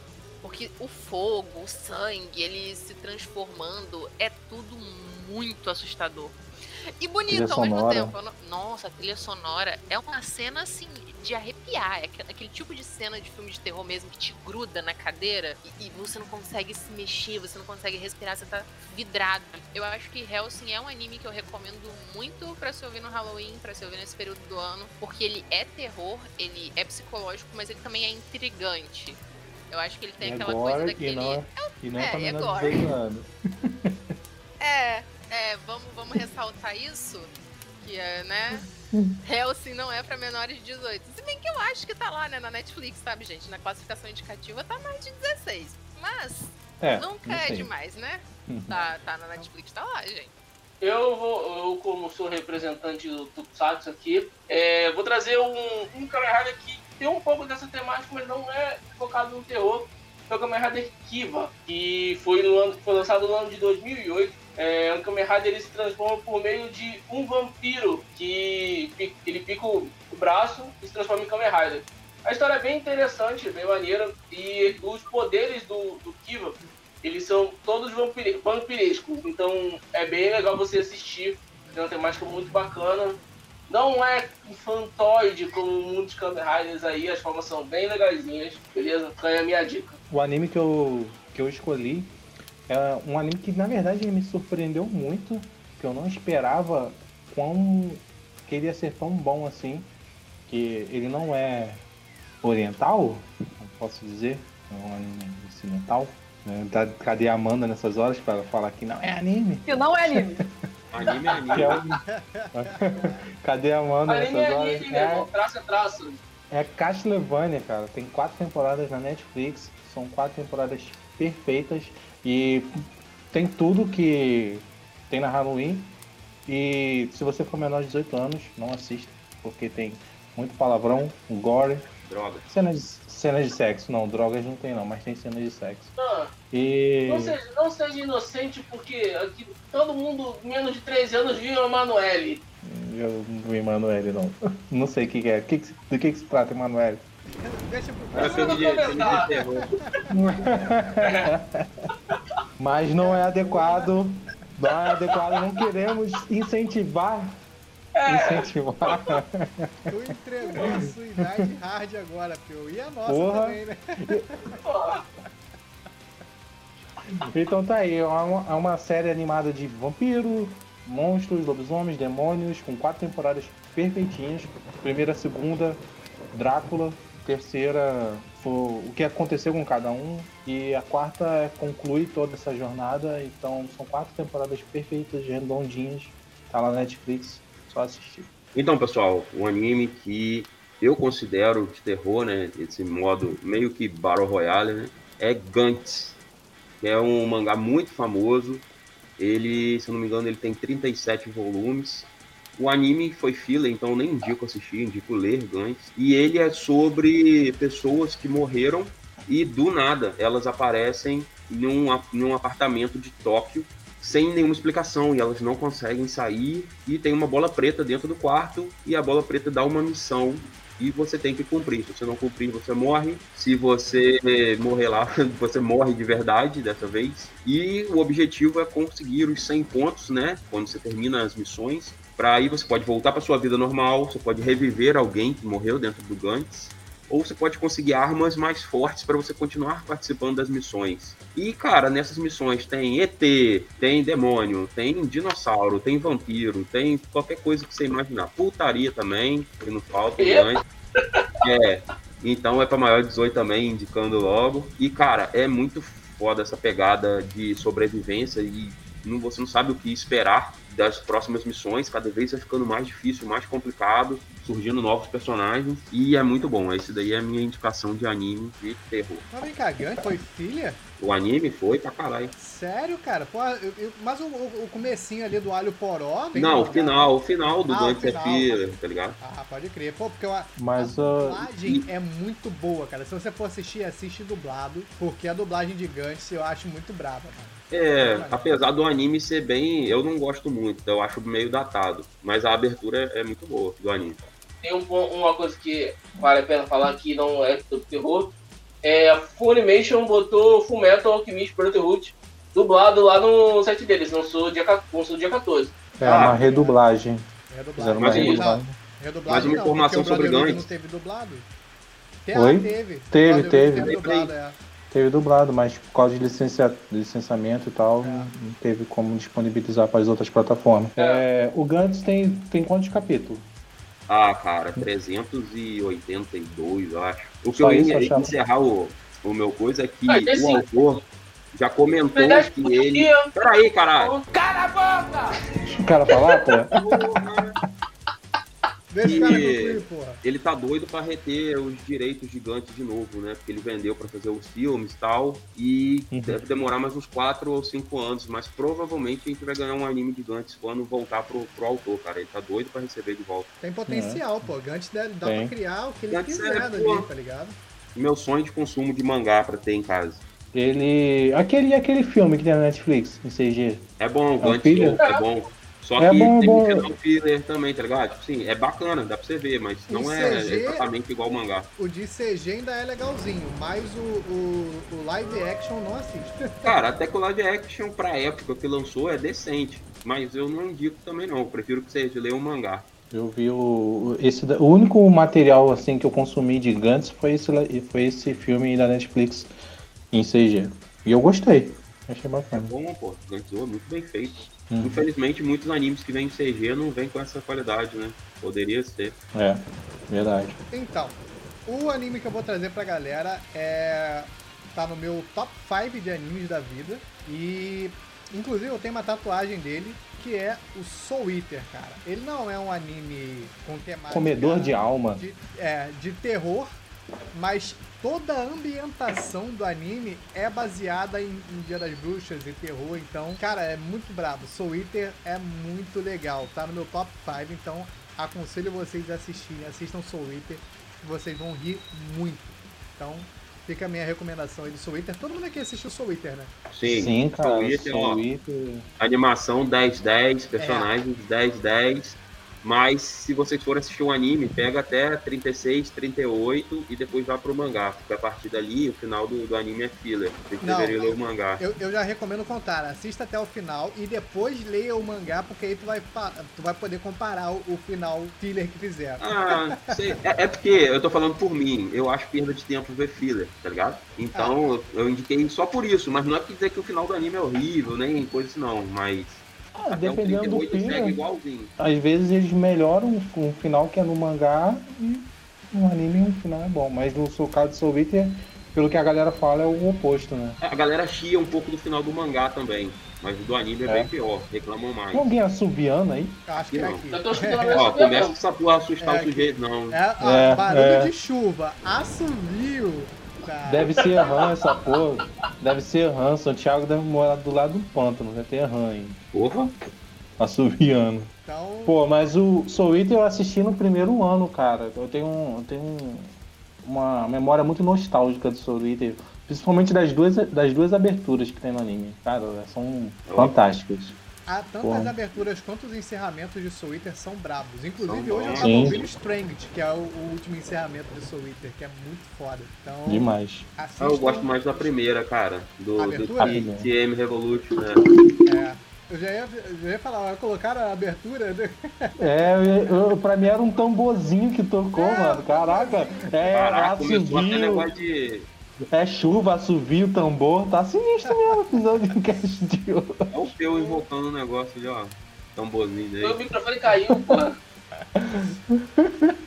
Porque o fogo, o sangue, ele se transformando, é tudo muito assustador. E bonito ao mesmo tempo. No- Nossa, a trilha sonora é uma cena assim de arrepiar. É aquele, tipo de cena de filme de terror mesmo que te gruda na cadeira e, e você não consegue se mexer, você não consegue respirar, você tá vidrado. Eu acho que Hellsing é um anime que eu recomendo muito pra se ouvir no Halloween, pra se ouvir nesse período do ano, porque ele é terror, ele é psicológico, mas ele também é intrigante. Eu acho que ele tem é aquela coisa daquele. e não é, e não é, é, é menor de gore. 18 anos. É, é, vamos, vamos ressaltar isso. Que é, né? Hellsing não é pra menores de 18. Se bem que eu acho que tá lá, né, na Netflix, sabe, gente? Na classificação indicativa tá mais de 16. Mas É, nunca é demais, né? Uhum. Tá, tá na Netflix, tá lá, gente. Eu vou, eu como sou representante do Tokusatsu aqui, é, vou trazer um, um Kamen Rider que tem um pouco dessa temática, mas não é focado no terror. É o Kamen Rider Kiva, que foi, no ano, foi lançado no ano de 2008. É um Kamen Rider ele se transforma por meio de um vampiro que ele pica o, o braço e se transforma em Kamen Rider. A história é bem interessante, bem maneira, e os poderes do, do Kiva eles são todos vampire- vampirescos, então é bem legal você assistir. Tem uma temática muito bacana. Não é infantoide como muitos Kamen Riders aí, as formas são bem legaisinhas, beleza? Fica aí a minha dica. O anime que eu, que eu escolhi é um anime que, na verdade, me surpreendeu muito, que eu não esperava quão que ele ia ser tão bom assim, que ele não é oriental, não posso dizer, é um anime ocidental. Né? Tá- Cadê a Amanda nessas horas para falar que não é anime? Que não é anime. Anime é anime. Que é Cadê a Amanda Anime nessas é horas? anime, É. Traça é traço. É Castlevania, cara. Tem quatro temporadas na Netflix. São quatro temporadas perfeitas. E tem tudo que tem na Halloween. E se você for menor de 18 anos, não assista. Porque tem muito palavrão, gore, Droga. cenas, cenas de sexo. Não, drogas não tem não, mas tem cenas de sexo. Ah, E. não, seja, não seja inocente, porque aqui todo mundo menos de 13 anos viu a Emanuele. Eu não vi Emanuele não. Não sei o que, que é. Que que se- do que, que se trata, Emanuele? Deixa pro Era filme de. Mas não é adequado. Não é adequado, não queremos incentivar. Incentivar. Tu entregou a sua idade hard agora, Pio. E a nossa Porra. também, né? Então tá aí, é uma, é uma série animada de vampiro, monstros, lobisomens, demônios, com quatro temporadas perfeitinhas. Primeira, segunda, Drácula. Terceira, o que aconteceu com cada um. E a quarta é, conclui toda essa jornada. Então são quatro temporadas perfeitas, redondinhas. Tá lá na Netflix, só assistir. Então, pessoal, um anime que eu considero de terror, né? Esse modo meio que Battle Royale, né? É Gantz, que é um mangá muito famoso. Ele, se eu não me engano, ele tem 37 volumes. O anime foi fila, então nem indico assistir, indico ler Gantz. E ele é sobre pessoas que morreram e do nada elas aparecem a- num apartamento de Tóquio sem nenhuma explicação e elas não conseguem sair e tem uma bola preta dentro do quarto e a bola preta dá uma missão e você tem que cumprir. Se você não cumprir, você morre. Se você morrer lá, você morre de verdade dessa vez. E o objetivo é conseguir os 100 pontos, né? Quando você termina as missões. Para aí você pode voltar para sua vida normal, você pode reviver alguém que morreu dentro do Gantz ou você pode conseguir armas mais fortes para você continuar participando das missões. E, cara, nessas missões tem ET, tem demônio, tem dinossauro, tem vampiro, tem qualquer coisa que você imaginar. Putaria também, que não falta. Né? É, então é para maior de 18 também, indicando logo. E, cara, é muito foda essa pegada de sobrevivência e não, você não sabe o que esperar das próximas missões, cada vez vai ficando mais difícil, mais complicado, surgindo novos personagens, e é muito bom. Esse daí é a minha indicação de anime de terror. Mas vem cá, foi filha? O anime foi pra caralho. Sério, cara? Pô, eu, eu, mas o, o, comecinho ali do alho poró... Não, o final, o final do ah, é filha, tá ligado? Ah, pode crer. Pô, porque a, mas, a dublagem uh... é muito boa, cara. Se você for assistir, assiste dublado, porque a dublagem de Gantz eu acho muito brava, mano. É, apesar do anime ser bem. Eu não gosto muito, eu acho meio datado. Mas a abertura é muito boa do anime. Tem um, uma coisa que vale a pena falar que não é do terror. É, a Funimation botou Fullmetal Alchemist Brotherhood dublado lá no site deles, lançou dia, lançou dia 14. É ah, uma redublagem. Redublagem. Mas, redublagem. redublagem mais uma informação sobre Gantz. Não teve dublado? Oi? Teve. Teve, teve. teve dublado, é. Teve dublado, mas por causa de licencia... licenciamento e tal, é. não teve como disponibilizar para as outras plataformas. É. É, o Gantz tem, tem quantos capítulos? Ah, cara, 382, eu acho. O que Só eu ia encerrar o, o meu coisa é que ah, o autor já comentou que ele. Peraí, caralho! Cala a boca! O cara falar, pô? Deixa o cara concluir, porra. Ele tá doido pra reter os direitos gigantes de novo, né? Porque ele vendeu pra fazer os filmes e tal. E uhum. deve demorar mais uns 4 ou 5 anos. Mas provavelmente a gente vai ganhar um anime de Gantz quando voltar pro, pro autor, cara. Ele tá doido pra receber de volta. Tem potencial, pô. Gantz dá, dá pra criar o que ele Gantz quiser é, ali, tá ligado? Meu sonho de consumo de mangá pra ter em casa. Ele. Aquele, aquele filme que tem na Netflix, em CG. É bom, o Gantz é bom. Só é que bom, tem bom. um final filler também, tá ligado? Tipo, sim, é bacana, dá pra você ver, mas o não é CG, exatamente igual o mangá. O de CG ainda é legalzinho, mas o, o, o, live action não assiste. Cara, até que o live action pra época que lançou é decente, mas eu não indico também não, eu prefiro que você leia o mangá. Eu vi o. Esse, o único material assim que eu consumi de Gantz foi esse, foi esse filme da Netflix em CG. E eu gostei. Achei bacana. É bom, pô. Gantz é muito bem feito. Uhum. Infelizmente, muitos animes que vêm em CG não vêm com essa qualidade, né? Poderia ser. É, verdade. Então, o anime que eu vou trazer pra galera é. tá no meu top 5 de animes da vida. E. Inclusive, eu tenho uma tatuagem dele que é o Soul Eater, cara. Ele não é um anime com temática. Comedor de alma. De, é, de terror, mas toda a ambientação do anime é baseada em, em, Dia das Bruxas e terror, então, cara, é muito brabo. Soul Eater é muito legal, tá no meu top 5, então aconselho vocês a assistirem, assistam Soul Eater, vocês vão rir muito. Então, fica a minha recomendação aí do Soul Eater. Todo mundo aqui assistiu Soul Eater, né? Sim, Sim cara. Soul Eater, Soul Eater... Animação 10-10, personagens 10-10. É. Mas se vocês forem assistir um anime, pega até 36, 38 e depois vá pro mangá. Porque a partir dali, o final do, do anime é filler. Vocês Não, deveriam ler o mangá. Eu, eu já recomendo contar. Assista até o final e depois leia o mangá, porque aí tu vai, tu vai poder comparar o, o final filler que fizeram. Ah, sei. É, é, porque eu tô falando por mim. Eu acho perda de tempo ver filler, tá ligado? Então ah. eu, eu indiquei só por isso. Mas não é que dizer que o final do anime é horrível, nem coisa assim, não. Mas ah, dependendo do filme. Às vezes eles melhoram um final que é no mangá e no anime um final é bom. Mas no seu caso de Soul Eater, pelo que a galera fala, é o oposto, né? A galera chia um pouco do final do mangá também. Mas do anime é, é. bem pior, reclamam mais. Tem alguém assobiando aí? Acho que é aqui. Eu tô Ó, começa essa porra assustar é o sujeito, não. É, ó, é, barulho é. de chuva, assovio cara. Deve ser rã essa porra. Deve ser rã. Santiago deve morar do lado do pântano. Deve ter rã aí. Porra. Assoviando. Então... Pô, mas o Soul Eater eu assisti no primeiro ano, cara. Eu tenho, eu tenho uma memória muito nostálgica do Soul Eater. Principalmente das duas, das duas aberturas que tem no anime. Cara, são fantásticas. Há tantas Porra. aberturas quanto os encerramentos de Soul Eater são brabos. Inclusive, São hoje eu tava Sim. ouvindo Stranged, que é o, o último encerramento de Soul Eater, que é muito foda. Então, Demais. assistam. Ah, eu gosto mais da primeira, cara. Do, do TM Revolution, né? É. Eu já ia, já ia falar, colocaram a abertura. né? É, eu, eu- pra mim era um tamborzinho que tocou, É, mano. Caraca, é Caraca, até assovio, de. é chuva, assovio, tambor. Tá sinistro mesmo o episódio de cast de hoje. É o Peu invocando o negócio ali, ó. Tamborzinho Meu dele. microfone caiu, pô.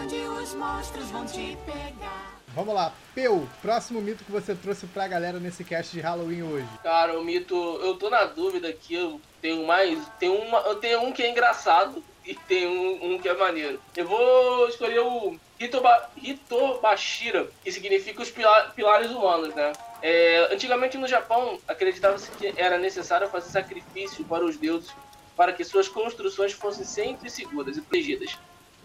onde os monstros vão te pegar. Vamos lá, Peu, próximo mito que você trouxe pra galera nesse cast de Halloween hoje. Cara, o mito, eu tô na dúvida aqui, eu tenho mais. Tem uma, eu tenho um que é engraçado e tem um, um que é maneiro. Eu vou escolher o Hitoba, Hitobashira, que significa os pila- pilares humanos, né? É, antigamente no Japão, acreditava-se que era necessário fazer sacrifício para os deuses para que suas construções fossem sempre seguras e protegidas.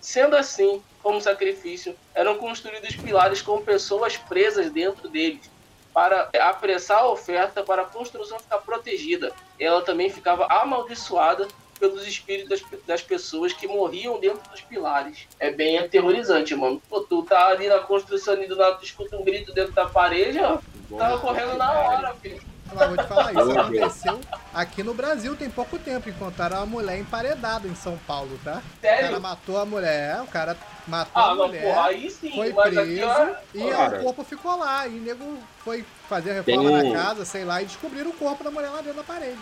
Sendo assim, como sacrifício, eram construídos pilares com pessoas presas dentro deles, para apressar a oferta para a construção ficar protegida. Ela também ficava amaldiçoada pelos espíritos das, das pessoas que morriam dentro dos pilares. É bem aterrorizante, mano. Pô, tu tá ali na construção e do nada tu escuta um grito dentro da parede, ó. Tava correndo na hora, filho. Mas vou te falar, isso aconteceu aqui no Brasil tem pouco tempo. Encontraram uma mulher emparedada em São Paulo, tá? O Sério? cara matou a mulher, o cara matou Ah, a não, mulher. porra, aí sim, Foi preso e Cara. o corpo ficou lá. E o nego foi fazer a Tem reforma um- na casa, sei lá, e descobriram o corpo da mulher lá dentro da parede.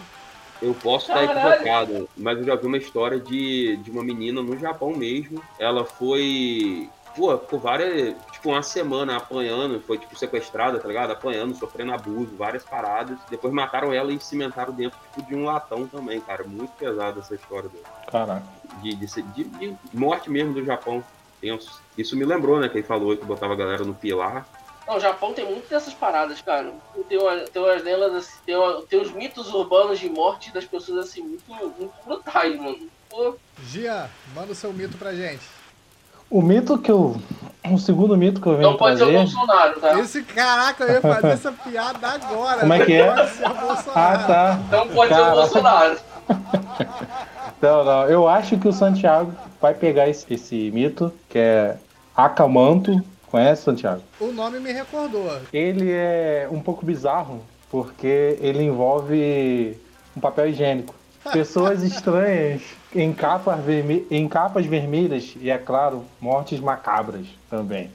Eu posso estar Caralho. equivocado, mas eu já vi uma história de, de uma menina no Japão mesmo. Ela foi. Pô, ficou várias. Tipo, uma semana apanhando, foi tipo sequestrada, tá ligado? Apanhando, sofrendo abuso, várias paradas. Depois mataram ela e cimentaram dentro tipo, de um latão também, cara. Muito pesada essa história dela. Caraca. de, de, de- de morte mesmo do Japão. Tenso. Isso me lembrou, né? Que ele falou que botava a galera no pilar. Não, o Japão tem muitas dessas paradas, cara. Tem, uma, tem umas lendas, assim, tem, uma- tem uns mitos urbanos de morte das pessoas, assim, muito, muito brutais, mano. Pô, Gia, manda o seu mito pra gente. O mito que eu. O segundo mito que eu venho não pode ser o trazer. Bolsonaro, tá? Esse caraca, eu ia fazer essa piada agora. Como é que é? Pode ser o Bolsonaro. Ah, tá. Não pode ser o. Bolsonaro. Não, não. Eu acho que o Santiago vai pegar esse, esse mito, que é Akamanto. Conhece, Santiago? O nome me recordou. Ele é um pouco bizarro, porque ele envolve um papel higiênico. Pessoas estranhas em capas, verme... em capas vermelhas e, é claro, mortes macabras também.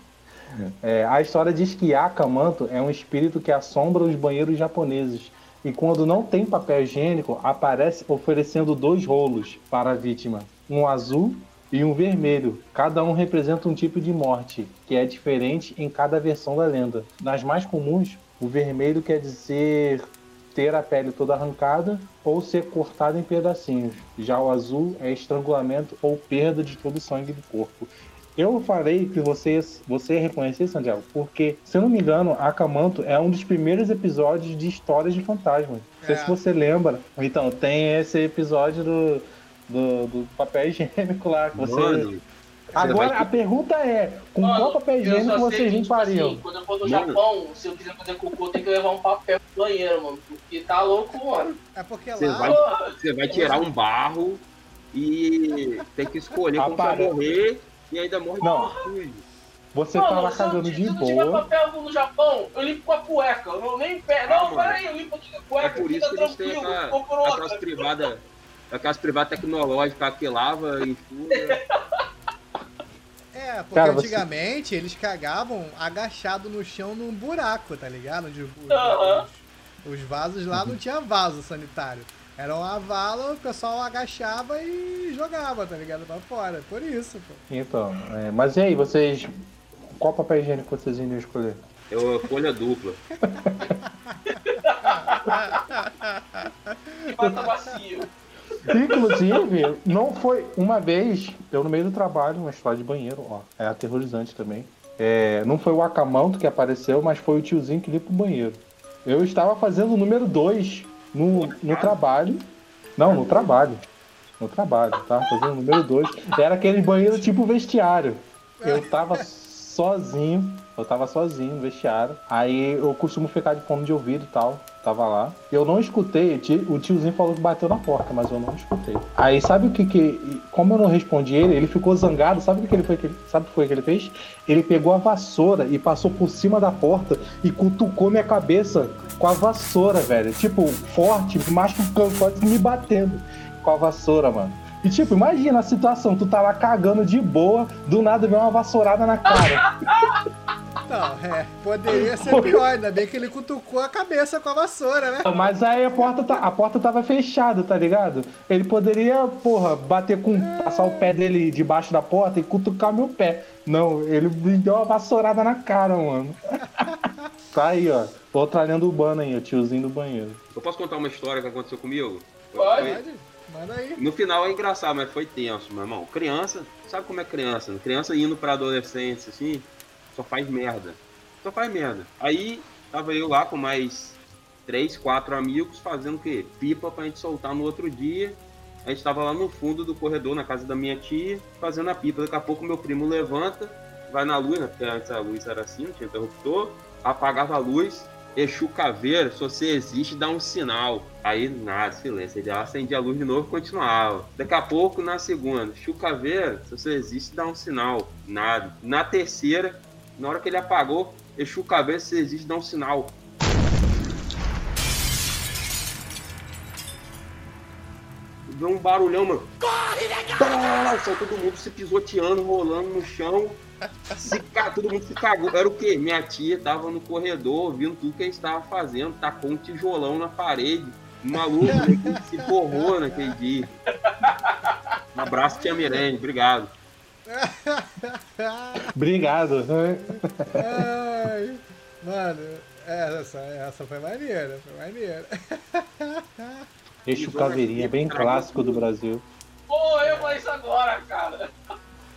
É, a história diz que Akamanto é um espírito que assombra os banheiros japoneses e quando não tem papel higiênico, aparece oferecendo dois rolos para a vítima, um azul e um vermelho. Cada um representa um tipo de morte, que é diferente em cada versão da lenda. Nas mais comuns, o vermelho quer dizer ter a pele toda arrancada ou ser cortada em pedacinhos. Já o azul é estrangulamento ou perda de todo o sangue do corpo. Eu falei que você, você ia reconhecer, Santiago, porque, se eu não me engano, Akamanto é um dos primeiros episódios de histórias de fantasmas. Não sei É. se você lembra. Então, tem esse episódio do, do, do papel higiênico lá. Que você... Mano, Agora, a pergunta é, com Mano, qual papel higiênico vocês tipo limpariam? assim, quando eu for no Mano. Japão, se eu quiser fazer cocô, tem que levar um papel pro banheiro, mano. Porque tá louco, mano. É porque Você lá. vai- Você vai tirar um barro e tem que escolher como vai morrer e ainda morre Não. de. Você mano, tá lá se eu- cagando se de eu não tiver boa. papel no Japão, eu limpo com a cueca. Eu não nem pé. Ah, Não, peraí, eu limpo aqui com a É cueca. por fica isso que eles têm por aquelas privadas aquelas privadas tecnológicas que lava e enxuga. É, porque Cara, você- antigamente eles cagavam agachado no chão num buraco, tá ligado? Onde os, os- os vasos lá não tinha vaso sanitário. Era uma vala, o pessoal agachava e jogava, tá ligado? Pra fora. Por isso, pô. Então, é, mas e aí, vocês. Qual papel higiênico vocês iriam escolher? Eu folha dupla. E mata macio. Inclusive, não foi uma vez, eu no meio do trabalho, uma história de banheiro, ó, é aterrorizante também. É, não foi o Akamanto que apareceu, mas foi o tiozinho que limpa o banheiro. Eu estava fazendo o número 2 no, no trabalho. Não, no trabalho. No trabalho, tá? Fazendo o número 2. Era aquele banheiro tipo vestiário. Eu tava sozinho, eu tava sozinho no vestiário. Aí eu costumo ficar de fone de ouvido e tal. Tava lá. Eu não escutei, o tio- o tiozinho falou que bateu na porta, mas eu não escutei. Aí sabe o que que. Como eu não respondi ele, ele ficou zangado. Sabe o que, que ele foi que ele, sabe o que foi que ele fez? Ele pegou a vassoura e passou por cima da porta e cutucou minha cabeça com a vassoura, velho. Tipo, forte, machucando, quase me batendo com a vassoura, mano. E tipo, imagina a situação, tu tá lá cagando de boa, do nada vem uma vassourada na cara. Não, é. Poderia ser pior, ainda bem que ele cutucou a cabeça com a vassoura, né? Mas aí a porta, tá- a porta tava fechada, tá ligado? Ele poderia, porra, bater com. passar o pé dele debaixo da porta e cutucar meu pé. Não, ele me deu uma vassourada na cara, mano. tá aí, ó. Outra lenda urbana aí, o tiozinho do banheiro. Eu posso contar uma história que aconteceu comigo? Pode. Foi-? Manda aí. No final é engraçado, mas foi tenso, meu irmão. Criança, sabe como é criança? Criança indo pra adolescência, assim, só faz merda. Só faz merda. Aí, tava eu lá com mais três, quatro amigos fazendo o quê? Pipa pra gente soltar no outro dia. A gente tava lá no fundo do corredor, na casa da minha tia, fazendo a pipa. Daqui a pouco meu primo levanta, vai na luz, né? Porque antes a luz era assim, não tinha interruptor. Apagava a luz, Exu Caveira, se você existe, dá um sinal. Aí nada, silêncio. Ele acendia a luz de novo e continuava. Daqui a pouco, na segunda, Exu Caveira, se você existe, dá um sinal. Nada. Na terceira, na hora que ele apagou, Exu você existe, dá um sinal. Deu um barulhão, mano. Corre, legal! Só todo mundo se pisoteando, rolando no chão. Se, todo mundo se cagou. Era o quê? Minha tia tava no corredor ouvindo tudo que a gente tava fazendo, tacou um tijolão na parede. O maluco né, se forrou naquele dia. Um abraço, tia Mirene, obrigado. Obrigado. Ai, mano, essa, essa foi maneira, foi maneira. Eixo caveirinha, bem clássico do Brasil. Pô, eu vou isso agora, cara.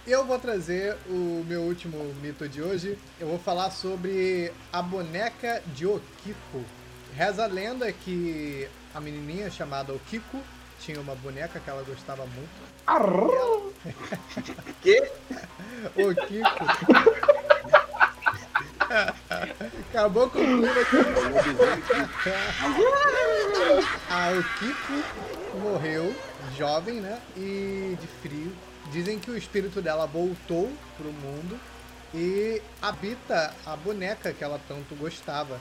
Eu vou trazer o meu último mito de hoje. Eu vou falar sobre a boneca de Okiko. Reza a lenda que a menininha chamada Okiko tinha uma boneca que ela gostava muito. Que? Okiko. Acabou com o aqui. A Okiko morreu, jovem, né? E de frio. Dizem que o espírito dela voltou pro mundo e habita a boneca que ela tanto gostava.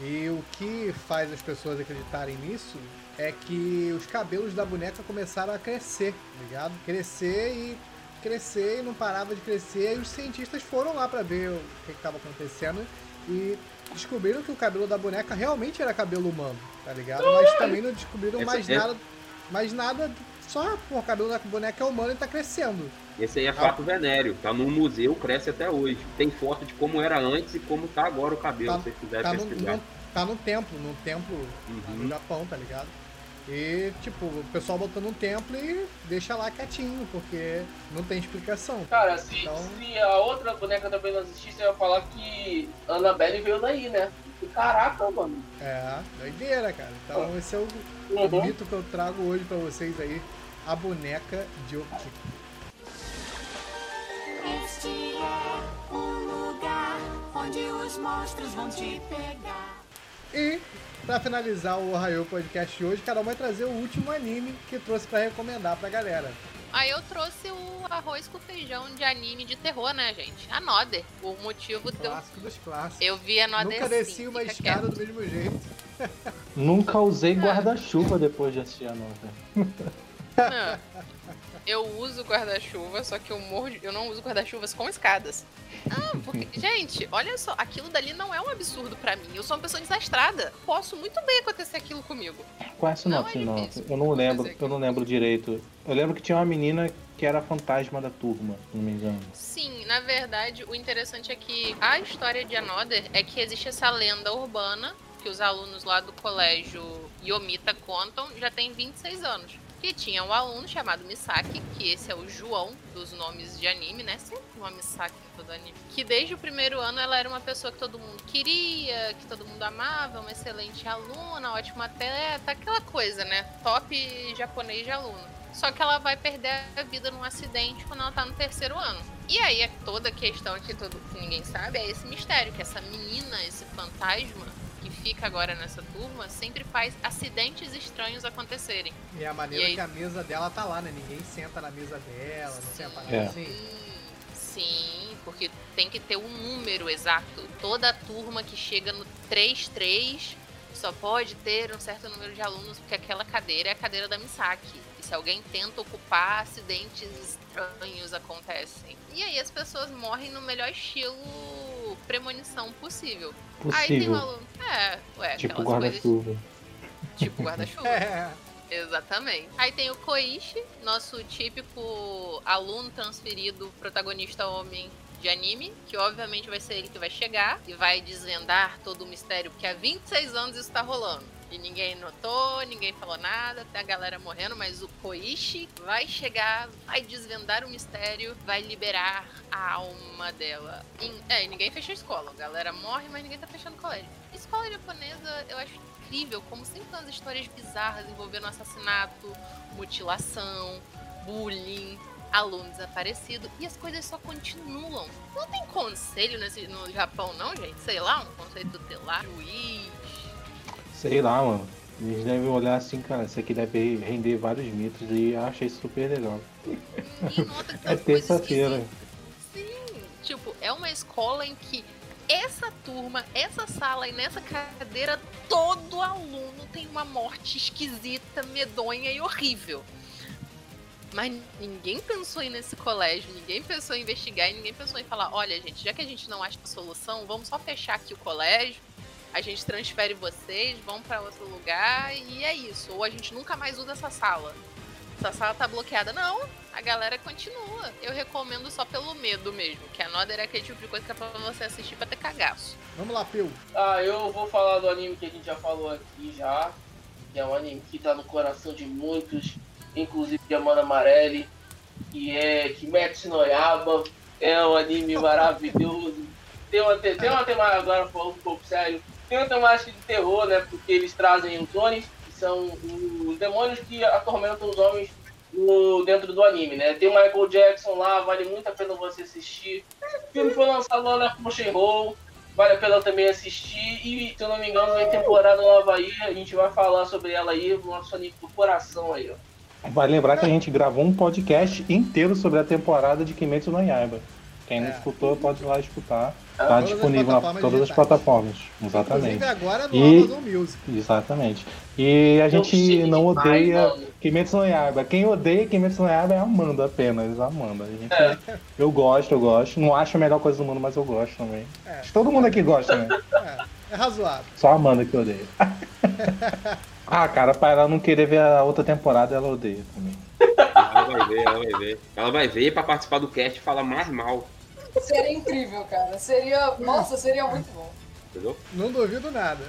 E o que faz as pessoas acreditarem nisso é que os cabelos da boneca começaram a crescer, ligado? Crescer e crescer e não parava de crescer. E os cientistas foram lá pra ver o que estava acontecendo e descobriram que o cabelo da boneca realmente era cabelo humano, tá ligado? Mas também não descobriram mais essa- nada, mais nada. Só pô, o cabelo da boneca é humano e tá crescendo. Esse aí é fato venéreo. Tá no museu, cresce até hoje. Tem foto de como era antes e como tá agora o cabelo, Tá- se vocês quiserem Tá no, pesquisar. no- tá no templo, no templo no Uhum. Japão, tá ligado? E, tipo, o pessoal botou no templo e deixa lá quietinho, porque não tem explicação. Cara, se, Então- se a outra boneca também não existisse, eu ia falar que Annabelle veio daí, né? E Caraca, mano. É, doideira, cara. Então esse é o, o Uhum. mito que eu trago hoje pra vocês aí. A boneca de Okiko. Este é o lugar onde os monstros vão te pegar. E, pra finalizar o Ohio Podcast de hoje, Carol vai trazer o último anime que trouxe pra recomendar pra galera. Aí eu trouxe o arroz com feijão de anime de terror, né, gente? Another. O motivo eu... Clássico dos clássicos. Eu vi Another Nunca desci uma escada quieto. do mesmo jeito. Nunca usei guarda-chuva depois de assistir a nova. Eu uso guarda-chuva, só que eu morro de... Eu não uso guarda-chuvas com escadas. Ah, porque... Gente, olha só. Aquilo dali não é um absurdo pra mim. Eu sou uma pessoa desastrada. Posso muito bem acontecer aquilo comigo. Qual é essa Não sinopse, é não? Eu não lembro, eu não lembro direito. Eu lembro que tinha uma menina que era fantasma da turma, se não me engano. Sim, na verdade, o interessante é que a história de Another é que existe essa lenda urbana que os alunos lá do colégio Yomita contam já tem 26 anos. Que tinha um aluno chamado Misaki, que esse é o João dos nomes de anime, né? Sempre uma Misaki em todo anime. Que desde o primeiro ano ela era uma pessoa que todo mundo queria, que todo mundo amava, uma excelente aluna, ótima atleta, aquela coisa, né? Top japonês de aluno. Só que ela vai perder a vida num acidente quando ela tá no terceiro ano. E aí é toda a questão que, todo, que ninguém sabe é esse mistério, que essa menina, esse fantasma que fica agora nessa turma, sempre faz acidentes estranhos acontecerem. E é a maneira E aí- que a mesa dela tá lá, né? Ninguém senta na mesa dela, não tem a parada É. assim. Sim, porque tem que ter um número exato. Toda turma que chega no 3-3 só pode ter um certo número de alunos, porque aquela cadeira é a cadeira da Misaki. E se alguém tenta ocupar, acidentes estranhos acontecem. E aí as pessoas morrem no melhor estilo premonição possível. Aí tem Possível. aluno. É, ué, Tipo aquelas coisas. guarda-chuva. Tipo guarda-chuva. É. Exatamente. Aí tem o Koichi, nosso típico aluno transferido, protagonista homem de anime, que obviamente vai ser ele que vai chegar e vai desvendar todo o mistério, porque há 26 anos isso tá rolando. E ninguém notou, ninguém falou nada, até a galera morrendo, mas o Koichi vai chegar, vai desvendar o mistério, vai liberar a alma dela. É, e ninguém fecha a escola. A galera morre, mas ninguém tá fechando o colégio. Escola japonesa, eu acho incrível, como sempre tem umas histórias bizarras envolvendo assassinato, mutilação, bullying, aluno desaparecido, e as coisas só continuam. Não tem conselho nesse, no Japão, não, gente? Sei lá, um conselho tutelar, juiz. Sei lá, mano. Eles devem olhar assim, cara, isso aqui deve render vários mitos e achei super legal. É terça-feira. Sim, tipo, é uma escola em que essa turma, essa sala e nessa cadeira, todo aluno tem uma morte esquisita, medonha e horrível. Mas ninguém pensou em ir nesse colégio, ninguém pensou em investigar e ninguém pensou em falar: olha, gente, já que a gente não acha a solução, vamos só fechar aqui o colégio, a gente transfere vocês, vão pra outro lugar e é isso. Ou a gente nunca mais usa essa sala. Essa sala tá bloqueada. Não, a galera continua. Eu recomendo só pelo medo mesmo, que a Noda é aquele tipo de coisa que é pra você assistir pra ter cagaço. Vamos lá, Peu. Ah, eu vou falar do anime que a gente já falou aqui já. Que é um anime que tá no coração de muitos, inclusive de Amanda Amarelli, que é Kimetsu no Yaba. É um anime maravilhoso. Tem uma, te- tem uma temática, agora um pouco sério, tem uma temática de terror, né? Porque eles trazem os Onis, que são os demônios que atormentam os homens no, dentro do anime, né? Tem o Michael Jackson lá, vale muito a pena você assistir. O filme foi lançado lá na Crunchyroll, vale a pena também assistir. E, se eu não me engano, vem temporada nova aí, a gente vai falar sobre ela aí, no nosso anime do coração aí, ó. Vai lembrar que a gente gravou um podcast inteiro sobre a temporada de Kimetsu no Yaiba. Quem não É. escutou pode ir lá escutar. Tá Todas as disponível plataformas todas as plataformas. Inclusive Exatamente. agora no E- Amazon Music. Exatamente. E a gente sei não demais, odeia mano. Kimetsu no Yaiba. Quem odeia Kimetsu no Yaiba é a Amanda apenas. A Amanda. A gente, É. Eu gosto, eu gosto. Não acho a melhor coisa do mundo, mas eu gosto também. É. Acho que Todo mundo aqui gosta, né? É, é razoável. Só a Amanda que odeia. ah, cara, para ela não querer ver a outra temporada, ela odeia também. Ela vai ver, ela vai ver. Ela vai ver pra participar do cast e falar mais mal, Seria incrível, cara. Seria. Nossa, seria muito bom. entendeu? Não duvido nada.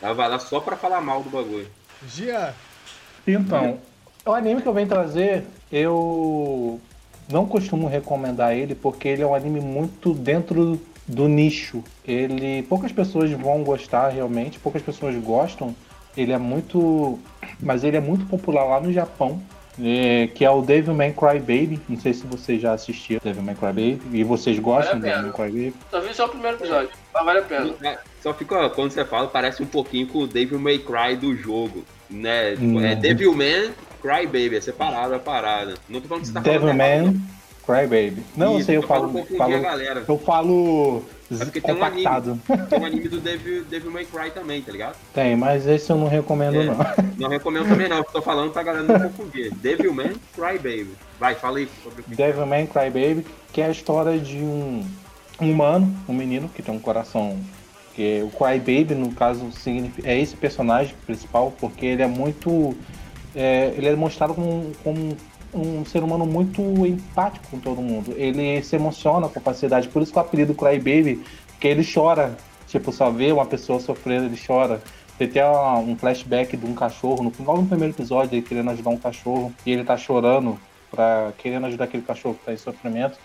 Ela vai lá só pra falar mal do bagulho. Gian, Então, o anime que eu venho trazer, eu não costumo recomendar ele porque ele é um anime muito dentro do nicho. Ele poucas pessoas vão gostar realmente, poucas pessoas gostam. Ele é muito, mas ele é muito popular lá no Japão. É, que é o Devilman Crybaby. Não sei se vocês já assistiram Devilman Crybaby. E vocês gostam do Vale a Devilman Crybaby? Só vi só o primeiro episódio, mas vale a pena. Só fica, quando você fala, parece um pouquinho com o Devil May Cry do jogo. Né? Tipo, É Uhum. Devilman Crybaby, é separado a parada. Não tô falando que você tá falando errado, Devilman Crybaby. Não, eu Isso, sei, eu tô falando falo, falo, eu falo É porque tem um compactado. Tem um anime do Devil, Devil May Cry também, tá ligado? Tem, mas esse eu não recomendo É. não. Não recomendo também não, tô falando pra galera não confundir. Devilman Crybaby. Vai, fala aí sobre o que Devilman Crybaby, que é a história de um um humano, um menino que tem um coração que o Crybaby, no caso, é esse personagem principal, porque ele é muito é, ele é mostrado como, como um ser humano muito empático com todo mundo. Ele se emociona com facilidade, por isso que o apelido Crybaby, que ele chora, tipo, só vê uma pessoa sofrendo, ele chora. Tem até um flashback de um cachorro, no primeiro episódio, ele querendo ajudar um cachorro, e ele tá chorando, pra, querendo ajudar aquele cachorro que tá em sofrimento.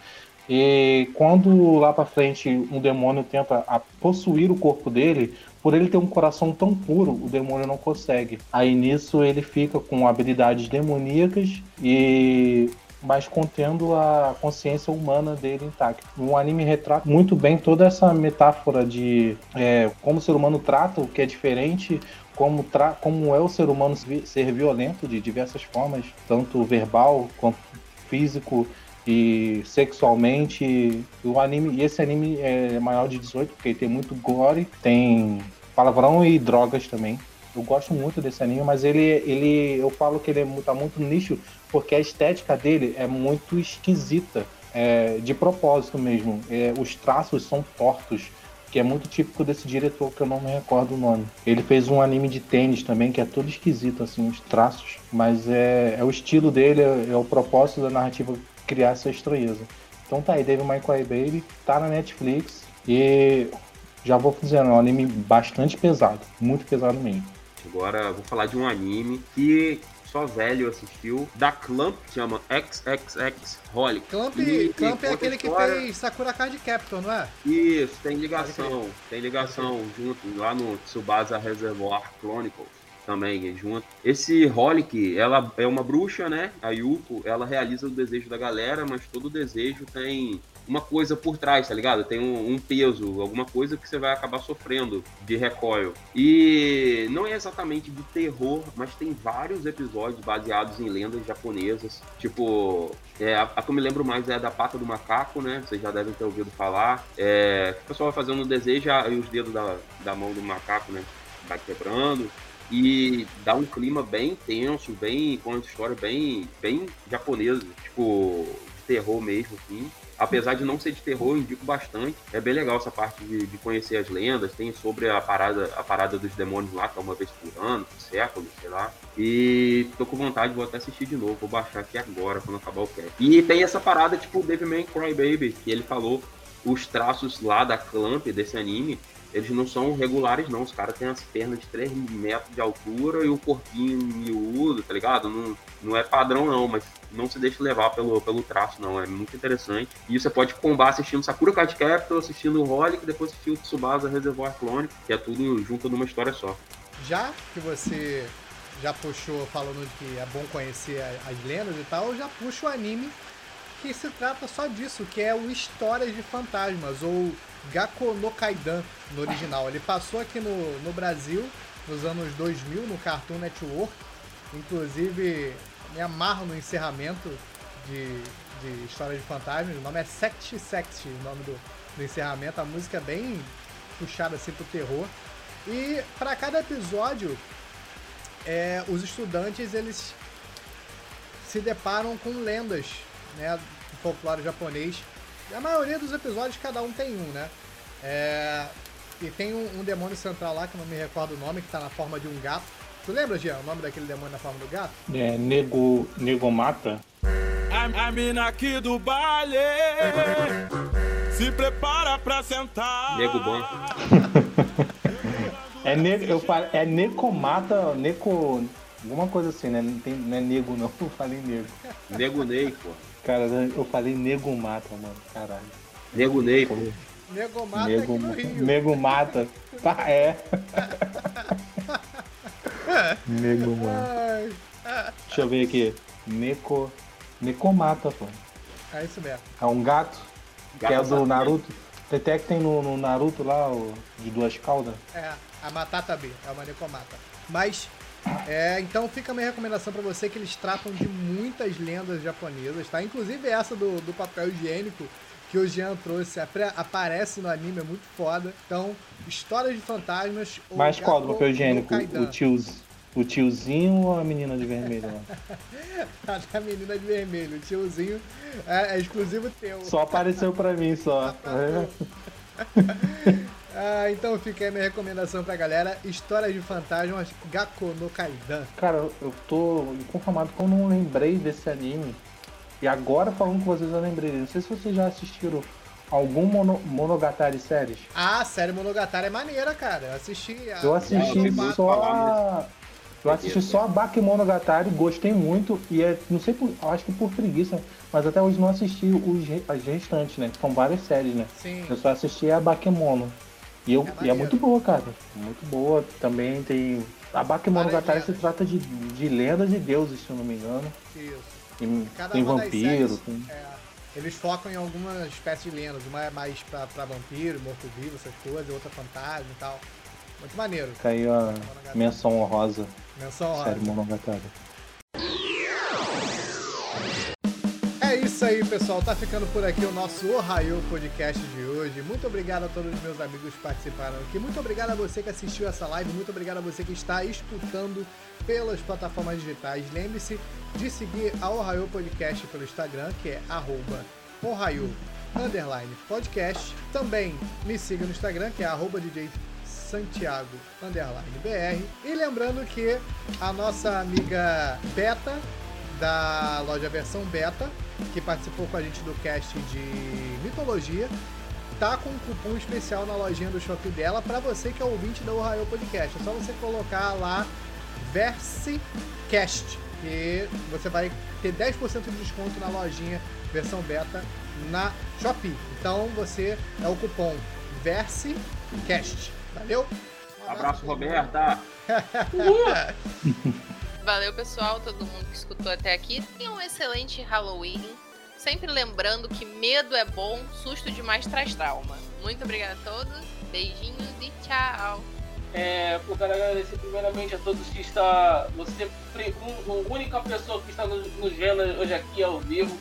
E quando lá pra frente um demônio tenta possuir o corpo dele, por ele ter um coração tão puro, o demônio não consegue. Aí nisso ele fica com habilidades demoníacas e mas contendo a consciência humana dele intacta. Um anime retrata muito bem toda essa metáfora de é, como o ser humano trata o que é diferente, como, tra como é o ser humano ser violento de diversas formas, tanto verbal quanto físico e sexualmente. O anime, e esse anime é maior de 18, porque tem muito gore, tem palavrão e drogas também. Eu gosto muito desse anime, mas ele, ele eu falo que ele é, tá muito nicho porque a estética dele é muito esquisita, é, de propósito mesmo. É, os traços são tortos, que é muito típico desse diretor que eu não me recordo o nome. Ele fez um anime de tênis também que é todo esquisito assim, os traços, mas é, é o estilo dele, é, é o propósito da narrativa criar essa estranheza. Então tá aí, Devil May Cry Baby, tá na Netflix e já vou dizendo, é um anime bastante pesado, muito pesado mesmo. Agora vou falar de um anime que só velho assistiu, da Clamp, que chama XXX Holic. Clamp, e, Clamp é aquele história... que fez Sakura Card Captor, não é? Isso, tem ligação, tem ligação junto, lá no Tsubasa Reservoir Chronicles também junto. Esse Holic, ela é uma bruxa, né? A Yuko, ela realiza o desejo da galera, mas todo desejo tem uma coisa por trás, tá ligado? Tem um, um, peso, alguma coisa que você vai acabar sofrendo de recoil. E não é exatamente de terror, mas tem vários episódios baseados em lendas japonesas. Tipo, é, a, a, que eu me lembro mais é a da pata do macaco, né? Vocês já devem ter ouvido falar. É, o pessoal vai fazendo um desejo e os dedos da, da mão do macaco, né? Vai quebrando e dá um clima bem tenso, bem com uma história bem, bem japonesa, tipo de terror mesmo, assim. Apesar de não ser de terror, eu indico bastante. É bem legal essa parte de, de, conhecer as lendas. Tem sobre a parada, a parada dos demônios lá, que é uma vez por ano, por século, sei lá. E tô com vontade, vou até assistir de novo. Vou baixar aqui agora, quando acabar o cast. E tem essa parada, tipo, Devil May Cry Baby, que ele falou. Os traços lá da Clamp, desse anime, eles não são regulares, não. Os caras têm as pernas de 3 metros de altura e o corpinho miúdo, tá ligado? Não, não é padrão, não, mas não se deixe levar pelo, pelo traço, não. É muito interessante. E você pode combar assistindo Sakura Card Captor, assistindo o Holic, depois assistir o Tsubasa Reservoir Clone, que é tudo junto numa história só. Já que você já puxou falando que é bom conhecer as lendas e tal, eu já puxo o anime que se trata só disso, que é o Histórias de Fantasmas, ou Gakko no Kaidan no original. Ele passou aqui no, no Brasil nos anos 2000 no Cartoon Network. Inclusive, me amarro no encerramento de, de História de Fantasmas. O nome é Sect Sect, o nome do, do encerramento. A música é bem puxada assim pro terror. E para cada episódio, é, os estudantes eles se deparam com lendas né, do folclore japonês a maioria dos episódios, cada um tem um, né? É... E tem um, um, demônio central lá, que eu não me recordo o nome, que tá na forma de um gato. Tu lembra, Jean, o nome daquele demônio na forma do gato? É, Nego, Nego Mata. A, a mina aqui do baile se prepara pra sentar. Nego bom. é, ne, eu falo, é Necomata, Neco... Alguma coisa assim, né? Não, tem, não é nego não, eu falei nego. Nego Ney, pô. Cara, eu falei nego mata, mano. Caralho. Nego Ney, pô. Nego mata nego, aqui no Rio. Nego mata. Pá, é. nego mata. Deixa eu ver aqui. Neko. Neko mata, pô. É isso mesmo. É um gato. gato que é do Naruto. Até que tem no, no, Naruto lá, o de duas caudas. É, a Matata B, é uma Nekomata. Mas é, então fica a minha recomendação para você que eles tratam de muitas lendas japonesas, tá? Inclusive essa do, do papel higiênico que o Jean trouxe aparece no anime, é muito foda. Então, histórias de fantasmas. Mas qual do papel higiênico? O, tiozinho, o tiozinho ou a menina de vermelho? a menina de vermelho. O tiozinho é, é exclusivo teu. Só apareceu pra mim, só. Ah, então fica aí a minha recomendação pra galera: Histórias de Fantasmas Gakko no Kaidan. Cara, eu tô inconformado que eu não lembrei desse anime. E agora falando com vocês eu lembrei. Não sei se vocês já assistiram algum mono, Monogatari séries. Ah, a série Monogatari é maneira, cara. Eu assisti. A... Eu assisti só a... Eu assisti só a Bakemonogatari, gostei muito e é, não sei por, acho que por preguiça, mas até hoje não assisti os as restantes, né? São várias séries, né? Sim. Eu só assisti a Bakemono. E, eu, é, e é muito boa, cara. Muito boa. Também tem. A Bakemonogatari se trata de, de lendas de deuses, se eu não me engano. Isso. Tem, tem vampiro, tem... é, eles focam em alguma espécie de lendas. Uma é mais pra, pra vampiro, morto-vivo, essas coisas, outra fantasma e tal. Muito maneiro. Caiu a menção honrosa, Menção rosa. série Monogatari. Isso aí, pessoal. Tá ficando por aqui o nosso Ohio Podcast de hoje. Muito obrigado a todos os meus amigos que participaram aqui. Muito obrigado a você que assistiu essa live. Muito obrigado a você que está escutando pelas plataformas digitais. Lembre-se de seguir a Ohio Podcast pelo Instagram, que é arroba Ohio underline podcast. Também me siga no Instagram, que é arroba DJ Santiago underline BR. E lembrando que a nossa amiga Beta da loja versão beta, que participou com a gente do cast de mitologia, tá com um cupom especial na lojinha do Shopee dela para você que é ouvinte da Ohio Podcast. É só você colocar lá VerseCast e você vai ter 10% de desconto na lojinha versão beta na Shopee. Então você é o cupom VerseCast. Valeu? Um Abraço, Roberta. Valeu, pessoal, todo mundo que escutou até aqui. Tenha um excelente Halloween. Sempre lembrando que medo é bom, susto demais traz trauma. Muito obrigada a todos. Beijinhos e tchau. É, eu quero agradecer primeiramente a todos que está. Você, um, a única pessoa que está nos, nos vendo hoje aqui ao vivo.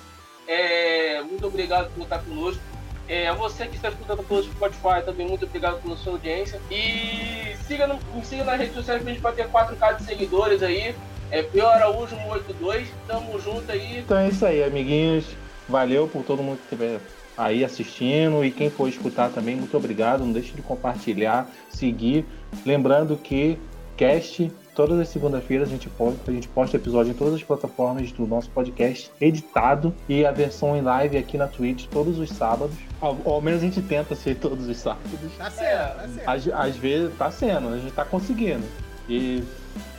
É, muito obrigado por estar conosco. É, você que está escutando pelo Spotify também, muito obrigado pela sua audiência. E siga, no, me siga nas redes sociais pra gente bater 4K de seguidores aí. É Pio Araújo 182. Tamo junto aí. Então é isso aí, amiguinhos. Valeu por todo mundo que estiver aí assistindo e quem for escutar também, muito obrigado. Não deixe de compartilhar, seguir. Lembrando que cast todas as segundas-feiras a gente posta, a gente posta episódio em todas as plataformas do nosso podcast editado e a versão em live aqui na Twitch todos os sábados. Ao, ao menos a gente tenta ser todos os sábados. Tá certo, tá certo. Às, às vezes tá sendo, a gente tá conseguindo. E,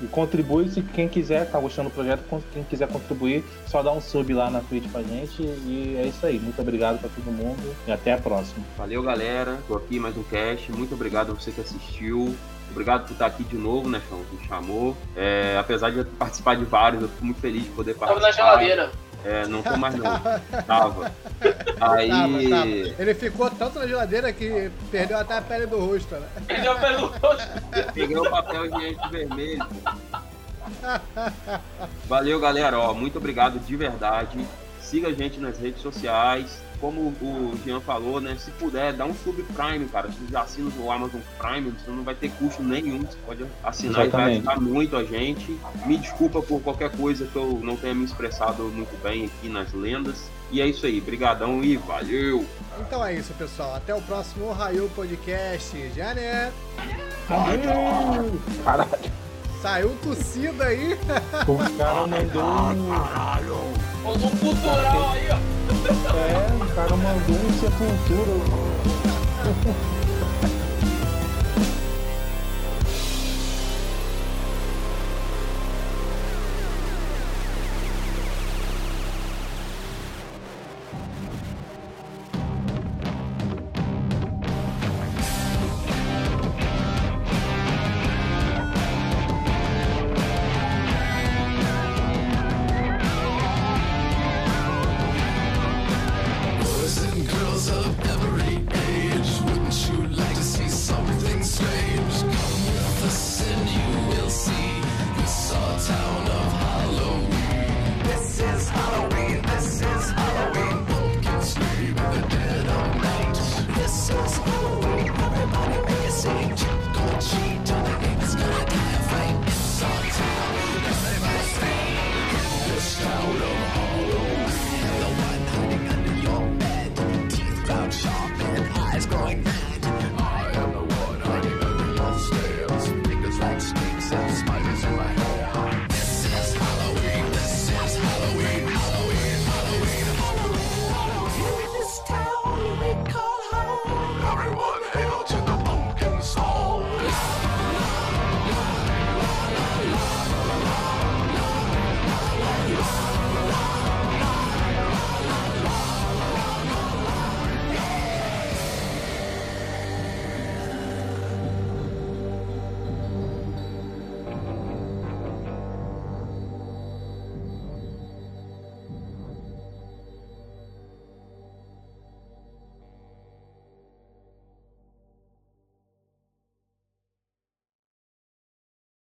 e contribui se quem quiser, tá gostando do projeto, quem quiser contribuir, só dá um sub lá na Twitch pra gente. E é isso aí. Muito obrigado pra todo mundo e até a próxima. Valeu, galera. Tô aqui mais um cast. Muito obrigado a você que assistiu. Obrigado por estar aqui de novo, né, Chão? Que me chamou. É, apesar de eu participar de vários, eu fico muito feliz de poder Tava participar. na geladeira. É, não tô mais não. Tava. Aí. Tava, tava. Ele ficou tanto na geladeira que perdeu até a pele do rosto, né? Perdeu pelo rosto. Peguei o papel higiênico vermelho. Valeu, galera. Ó, muito obrigado de verdade. Siga a gente nas redes sociais. Como o Jean falou, né? Se puder, dá um subprime, cara. Se você assina o Amazon Prime, você não vai ter custo nenhum. Você pode assinar Exatamente. e vai ajudar muito a gente. Me desculpa por qualquer coisa que eu não tenha me expressado muito bem aqui nas lendas. E é isso aí. Brigadão e valeu! Então é isso, pessoal. Até o próximo Ohio Podcast. Já né? Caralho, Saiu tossido aí. o cara mandou um. Mandou um cultural aí, ó. É, o cara mandou um sepultura.